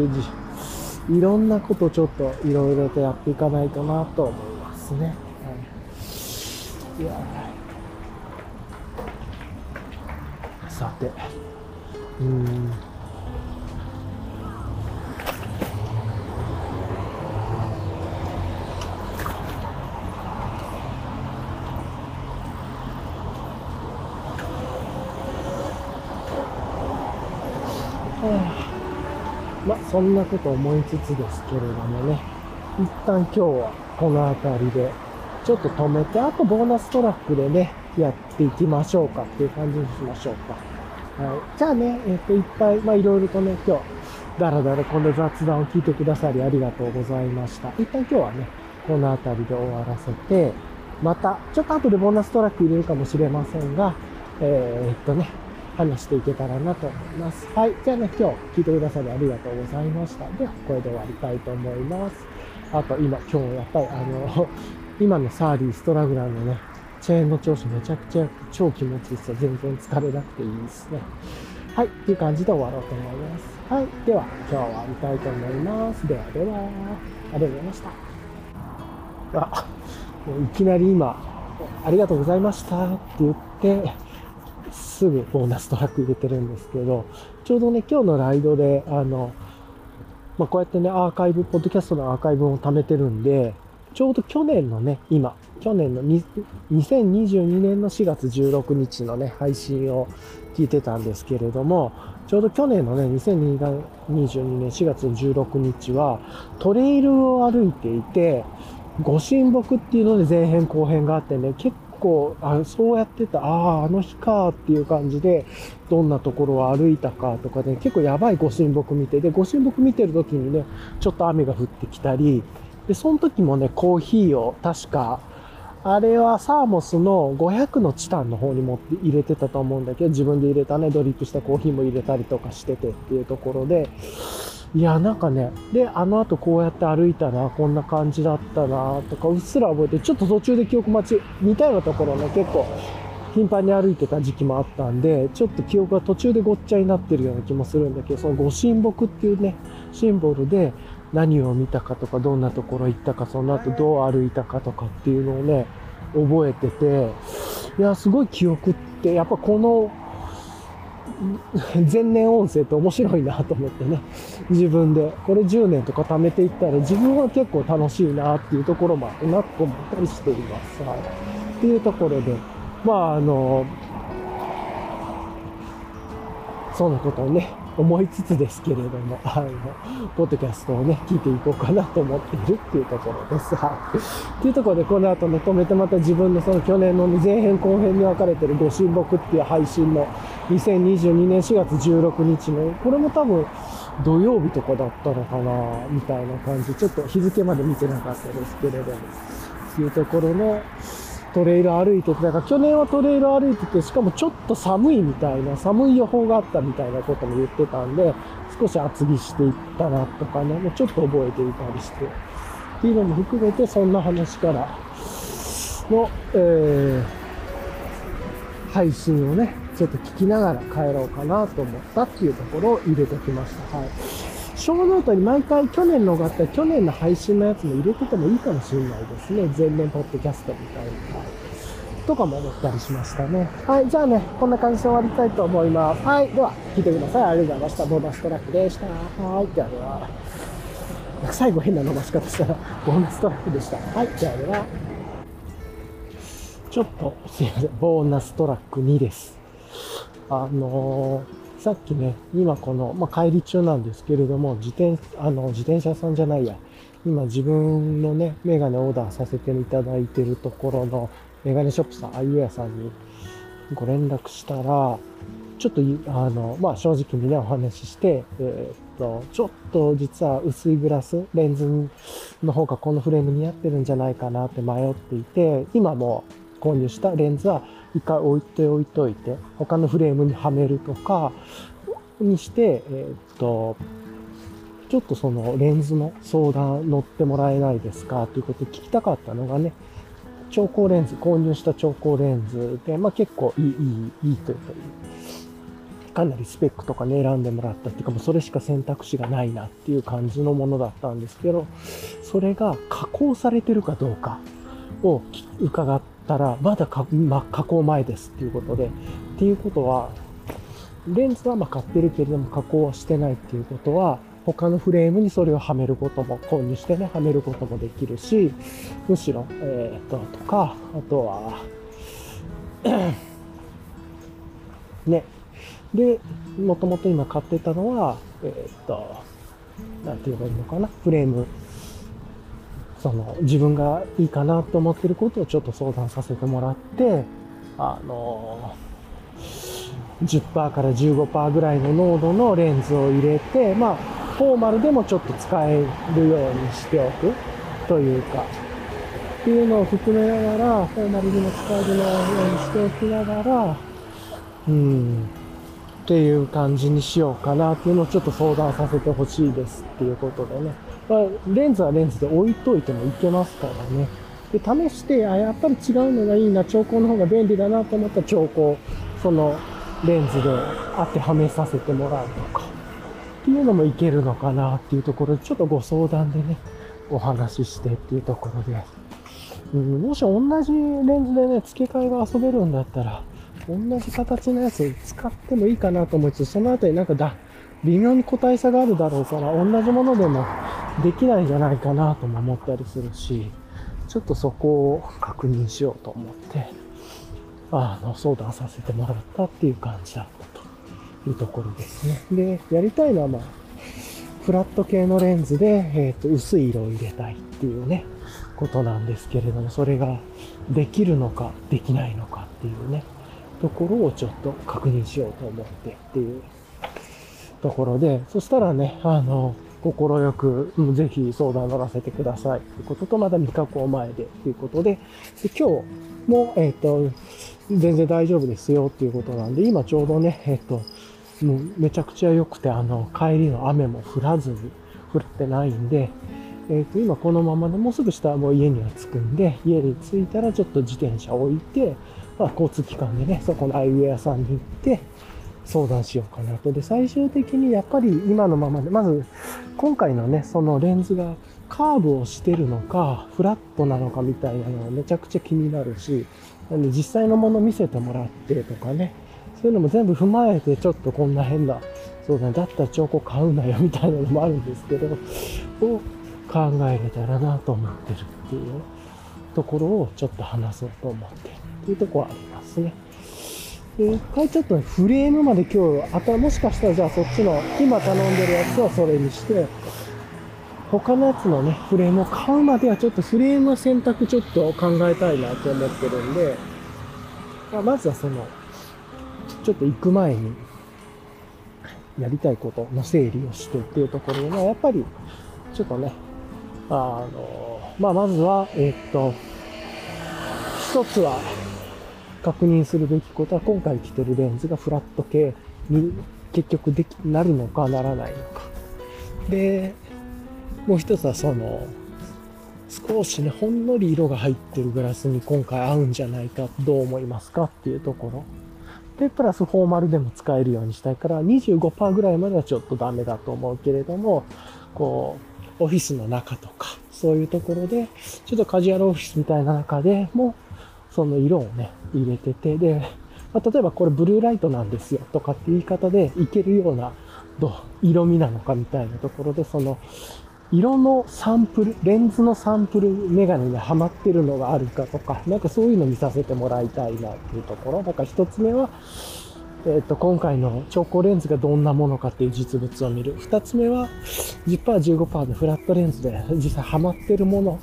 いろんなことちょっといろいろとやっていかないとなと思いますね。いやさてうんそんなこと思いつつですけれどもね一旦今日はこの辺りでちょっと止めて、あとボーナストラックでね、やっていきましょうかっていう感じにしましょうか。はい。じゃあね、えっ、と、いっぱい、まあいろいろとね、今日、だらだらこの雑談を聞いてくださりありがとうございました。一旦今日はね、この辺りで終わらせて、また、ちょっと後でボーナストラック入れるかもしれませんが、えー、っとね、話していけたらなと思います。はい。じゃあね、今日聞いてくださりありがとうございました。では、これで終わりたいと思います。あと、今、今日やっぱり、あの、*laughs* 今のサーリーストラグラーのね、チェーンの調子めちゃくちゃ超気持ちいいですよ。全然疲れなくていいですね。はい。っていう感じで終わろうと思います。はい。では、今日は終わりたいと思います。ではでは、ありがとうございました。あ、もういきなり今、ありがとうございましたって言って、すぐボーナストラック入れてるんですけど、ちょうどね、今日のライドで、あの、まあ、こうやってね、アーカイブ、ポッドキャストのアーカイブを貯めてるんで、ちょうど去年のね、今、去年の2022年の4月16日のね、配信を聞いてたんですけれども、ちょうど去年のね、2022年4月16日は、トレイルを歩いていて、ご神木っていうので前編後編があってね、結構、あそうやってた、ああ、あの日かっていう感じで、どんなところを歩いたかとかで、結構やばいご神木見て、で、ご神木見てる時にね、ちょっと雨が降ってきたり、で、その時もね、コーヒーを確か、あれはサーモスの500のチタンの方に持って入れてたと思うんだけど、自分で入れたね、ドリップしたコーヒーも入れたりとかしててっていうところで、いや、なんかね、で、あの後こうやって歩いたな、こんな感じだったな、とか、うっすら覚えて、ちょっと途中で記憶待ち、似たようなところね、結構、頻繁に歩いてた時期もあったんで、ちょっと記憶が途中でごっちゃになってるような気もするんだけど、そのご神木っていうね、シンボルで何を見たかとか、どんなところ行ったか、その後どう歩いたかとかっていうのをね、覚えてて、いや、すごい記憶って、やっぱこの、前年音声って面白いなと思ってね、自分で、これ10年とか貯めていったら自分は結構楽しいなっていうところもあってなと思ったりしています。はい。っていうところで、まああの、そんなことをね、思いつつですけれども、あの、ポッドキャストをね、聞いていこうかなと思っているっていうところです。はい。っていうところで、この後ね、止めてまた自分のその去年の前編後編に分かれてるご神木っていう配信の2022年4月16日の、これも多分土曜日とかだったのかな、みたいな感じ。ちょっと日付まで見てなかったですけれども、っていうところの、トレイル歩いてて、だか去年はトレイル歩いてて、しかもちょっと寒いみたいな、寒い予報があったみたいなことも言ってたんで、少し厚着していったなとかね、もうちょっと覚えていたりして、っていうのも含めて、そんな話からの、えー、配信をね、ちょっと聞きながら帰ろうかなと思ったっていうところを入れておきました。はい。ショーノートに毎回去年のがあったら去年の配信のやつも入れててもいいかもしれないですね。前年ポッドキャストみたいに。はいとかも思ったりしましたね。はい、じゃあね、こんな感じで終わりたいと思います。はい、では、聞いてください。ありがとうございました。ボーナストラックでした。はい、ではでは。最後変な伸ばし方したら、ボーナストラックでした。はい、ではでは。ちょっと、すいません。ボーナストラック2です。あのー、さっきね、今この、まあ、帰り中なんですけれども、自転、あの、自転車さんじゃないや。今自分のね、メガネオーダーさせていただいてるところのメガネショップさん、アイウェアさんにご連絡したら、ちょっと、あの、まあ、正直にね、お話しして、えーっと、ちょっと実は薄いグラス、レンズの方がこのフレーム似合ってるんじゃないかなって迷っていて、今も購入したレンズは一回置いておいといて、他のフレームにはめるとか、にして、えっと、ちょっとそのレンズの相談乗ってもらえないですかということで聞きたかったのがね、超光レンズ、購入した超光レンズで、まあ結構いい、いい、いいというか、かなりスペックとかね、選んでもらったっていうか、もうそれしか選択肢がないなっていう感じのものだったんですけど、それが加工されてるかどうかを伺ったら、まだか、まあ、加工前ですっていうことで、っていうことは、レンズはまあ買ってるけれども加工はしてないっていうことは、他のフレームにそれをはめることも、購入してね、はめることもできるし、むしろ、えー、っと、とか、あとは、*coughs* ね。で、もともと今買ってたのは、えー、っと、なんて言えばいいのかな、フレーム。その、自分がいいかなと思ってることをちょっと相談させてもらって、あの10%から15%ぐらいの濃度のレンズを入れて、まあ、フォーマルでもちょっと使えるようにしておくというか、っていうのを含めながら、フォーマルでも使えるようにしておきながら、うん、っていう感じにしようかなっていうのをちょっと相談させてほしいですっていうことでね。まあ、レンズはレンズで置いといてもいけますからね。で、試して、あ、やっぱり違うのがいいな、調光の方が便利だなと思ったら調光、そのレンズで当てはめさせてもらうとか。っていうのもいけるのかなっていうところで、ちょっとご相談でね、お話ししてっていうところで、うん、もし同じレンズでね、付け替えが遊べるんだったら、同じ形のやつ使ってもいいかなと思いつつ、そのあたりなんかだ、微妙に個体差があるだろうから、同じものでもできないんじゃないかなとも思ったりするし、ちょっとそこを確認しようと思って、あの、相談させてもらったっていう感じだったというところですね。で、やりたいのはまあ、フラット系のレンズで、えっ、と、薄い色を入れたいっていうね、ことなんですけれども、それができるのかできないのかっていうね、ところをちょっと確認しようと思ってっていうところで、そしたらね、あの、心よく、うん、ぜひ相談乗らせてください。ということと、まだ未加工前でということで、で今日も、えっ、と、全然大丈夫ですよっていうことなんで、今ちょうどね、えっ、と、もうめちゃくちゃ良くて、あの、帰りの雨も降らずに、降ってないんで、えっ、と、今このままでもうすぐ下はもう家には着くんで、家に着いたらちょっと自転車置いて、まあ、交通機関でね、そこのアイウェアさんに行って、相談しようかなと。で、最終的にやっぱり今のままで、まず、今回のね、そのレンズがカーブをしてるのか、フラットなのかみたいなのがめちゃくちゃ気になるし、なんで実際のもの見せてもらってとかね、そういうのも全部踏まえて、ちょっとこんな変な、そうだね、だったら彫刻買うなよみたいなのもあるんですけど、を考えれたらなと思ってるっていうところをちょっと話そうと思ってるっていうとこはありますね。一回ちょっと、ね、フレームまで今日、あとはもしかしたらじゃあそっちの、今頼んでるやつはそれにして、他のやつのね、フレームを買うまではちょっとフレームの選択ちょっと考えたいなと思ってるんで、まあ、まずはその、ちょっと行く前に、やりたいことの整理をしてっていうところで、まあ、やっぱり、ちょっとね、あの、まあ、まずは、え、っと、一つは、確認するべきことは、今回着てるレンズがフラット系に結局でき、なるのかならないのか。で、もう一つはその、少しね、ほんのり色が入ってるグラスに今回合うんじゃないか、どう思いますかっていうところ。で、プラスフォーマルでも使えるようにしたいから、25%ぐらいまではちょっとダメだと思うけれども、こう、オフィスの中とか、そういうところで、ちょっとカジュアルオフィスみたいな中でも、その色をね、入れてて、で、まあ、例えばこれブルーライトなんですよとかって言い方でいけるような、ど色味なのかみたいなところで、その、色のサンプル、レンズのサンプルメガネにはまってるのがあるかとか、なんかそういうの見させてもらいたいなっていうところ。だから一つ目は、えっ、ー、と、今回の超光レンズがどんなものかっていう実物を見る。二つ目は、10%、15%のフラットレンズで実際ハマってるもの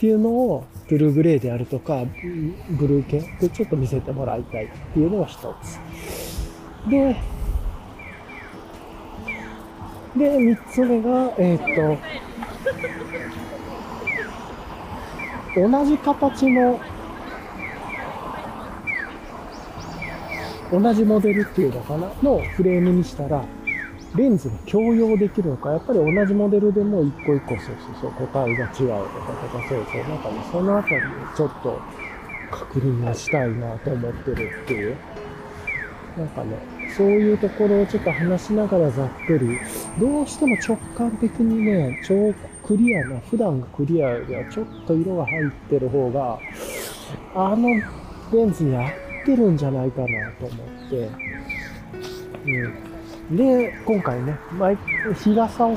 っていうのを、ブルーグレーであるとか、ブルー系でちょっと見せてもらいたいっていうのが一つ。で、で、三つ目が、えっ、と、同じ形の、同じモデルっていうのかな？のフレームにしたら、レンズが共用できるのか、やっぱり同じモデルでも一個一個そうそうそう、個体が違うとかとか、そうそう、なんかね、そのあたりをちょっと確認がしたいなと思ってるっていう。なんかね、そういうところをちょっと話しながらざっくり、どうしても直感的にね、超クリアな、普段がクリアよりはちょっと色が入ってる方が、あのレンズに合ってるんじゃないかなと思って、うん。で、今回ね、日傘を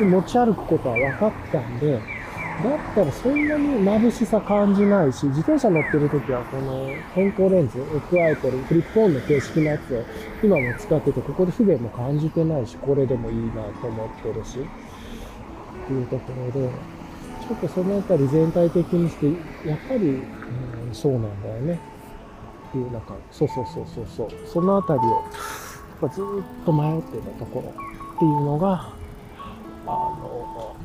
持ち歩くことは分かったんで、だったらそんなに眩しさ感じないし、自転車乗ってる時はこの変更レンズを加えてるフリップオンの形式のやつを今も使ってて、ここで不便も感じてないし、これでもいいなと思ってるし、っていうところで、ちょっとそのあたり全体的にして、やっぱり、うん、そうなんだよね。っていう、なんか、そうそうそうそうそう、そのあたりを、ずっと迷ってたところっていうのが、あの、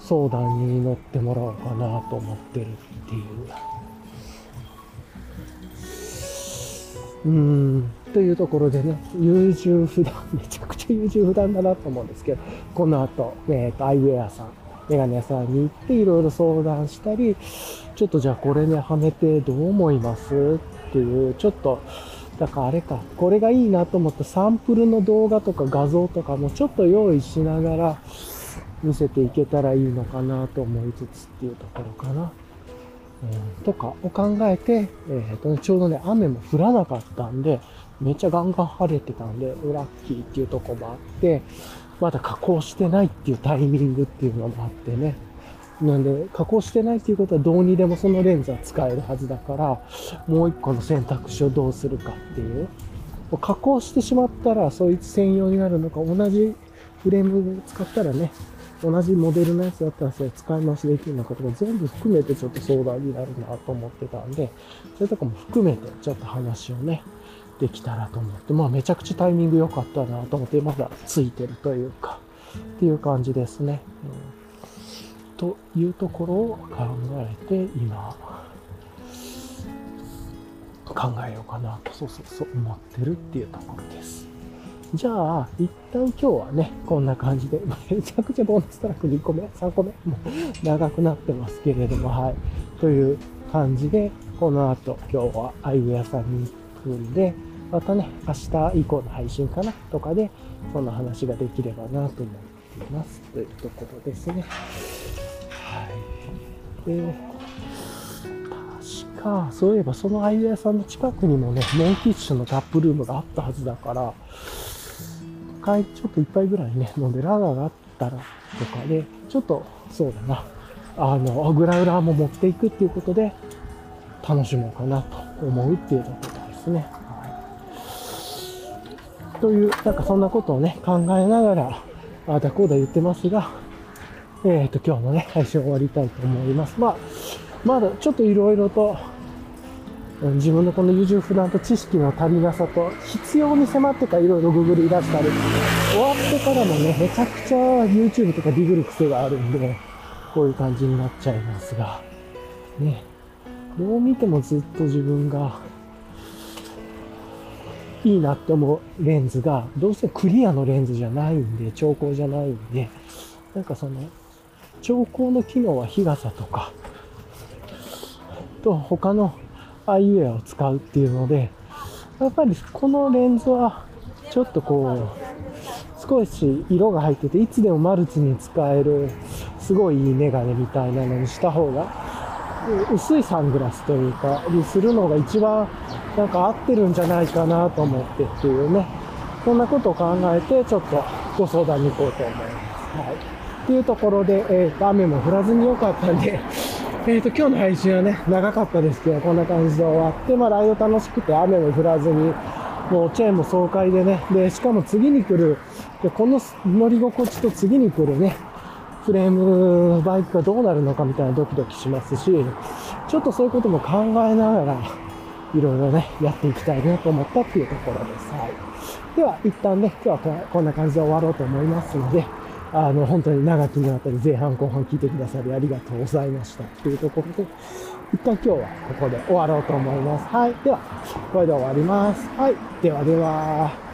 相談に乗ってもらおうかなと思ってるっていう。うーん、というところでね、優柔不断、めちゃくちゃ優柔不断だなと思うんですけど、この後、えっ、ー、と、アイウェアさん、メガネ屋さんに行っていろいろ相談したり、ちょっとじゃあこれね、はめてどう思いますっていう、ちょっと、だからあれか、これがいいなと思ったサンプルの動画とか画像とかもちょっと用意しながら、見せていけたらいいのかなと思いつつっていうところかな。うん、とかを考えて、えーとね、ちょうどね、雨も降らなかったんで、めっちゃガンガン晴れてたんで、ラッキーっていうとこもあって、まだ加工してないっていうタイミングっていうのもあってね。なんで、加工してないっていうことはどうにでもそのレンズは使えるはずだから、もう一個の選択肢をどうするかっていう。加工してしまったら、そいつ専用になるのか、同じフレーム使ったらね、同じモデルのやつだったらそれ使い回しできるのかとか全部含めてちょっと相談になるなと思ってたんで、それとかも含めてちょっと話をね、できたらと思って、まあめちゃくちゃタイミング良かったなと思って、まだついてるというか、っていう感じですね。うん、というところを考えて今、考えようかなと、そうそうそう思ってるっていうところです。じゃあ、一旦今日はね、こんな感じで、*laughs* めちゃくちゃボーナストラック2個目、3個目、もう長くなってますけれども、はい。という感じで、この後、今日はアイウェアさんに行くんで、またね、明日以降の配信かなとかで、その話ができればなと思っています。というところですね。で、確か、そういえばそのアイウェアさんの近くにもね、モンキッシュのタップルームがあったはずだから、回ちょっと一杯ぐらいね、飲んでラガーがあったらとかで、ちょっとそうだな、あの、グラウラーも持っていくっていうことで、楽しもうかなと思うっていうところですね。はい、という、なんかそんなことをね、考えながら、ああだこうだ言ってますが、えっ、ー、と、今日のね、配信終わりたいと思います。まあ、まだちょっといろいろと自分のこの優柔不断と知識の足りなさと、必要に迫ってからいろいろググり出したり、終わってからもね、めちゃくちゃ YouTube とかディグる癖があるんで、こういう感じになっちゃいますが、ね、どう見てもずっと自分がいいなって思うレンズが、どうしてもクリアのレンズじゃないんで、調光じゃないんで、なんかその、調光の機能は日傘とか、と他のアイウェアを使うっていうので、やっぱりこのレンズはちょっとこう、少し色が入ってて、いつでもマルチに使える、すごいいいメガネみたいなのにした方が、薄いサングラスというか、にするのが一番なんか合ってるんじゃないかなと思ってっていうね、そんなことを考えて、ちょっとご相談に行こうと思います。はい。っていうところで、えっ、ー、と、雨も降らずに良かったんで、*laughs* えっ、ー、と、今日の配信はね、長かったですけど、こんな感じで終わって、まあ、ライド楽しくて雨も降らずに、もうチェーンも爽快でね、で、しかも次に来る、でこの乗り心地と次に来るね、フレームバイクがどうなるのかみたいなドキドキしますし、ちょっとそういうことも考えながら、いろいろね、やっていきたいなと思ったっていうところです。はい。では、一旦ね、今日はこんな感じで終わろうと思いますので、あの、本当に長きにわたり前半後半聞いてくださりありがとうございました。というところで、一旦今日はここで終わろうと思います。はい。では、これで終わります。はい。ではでは。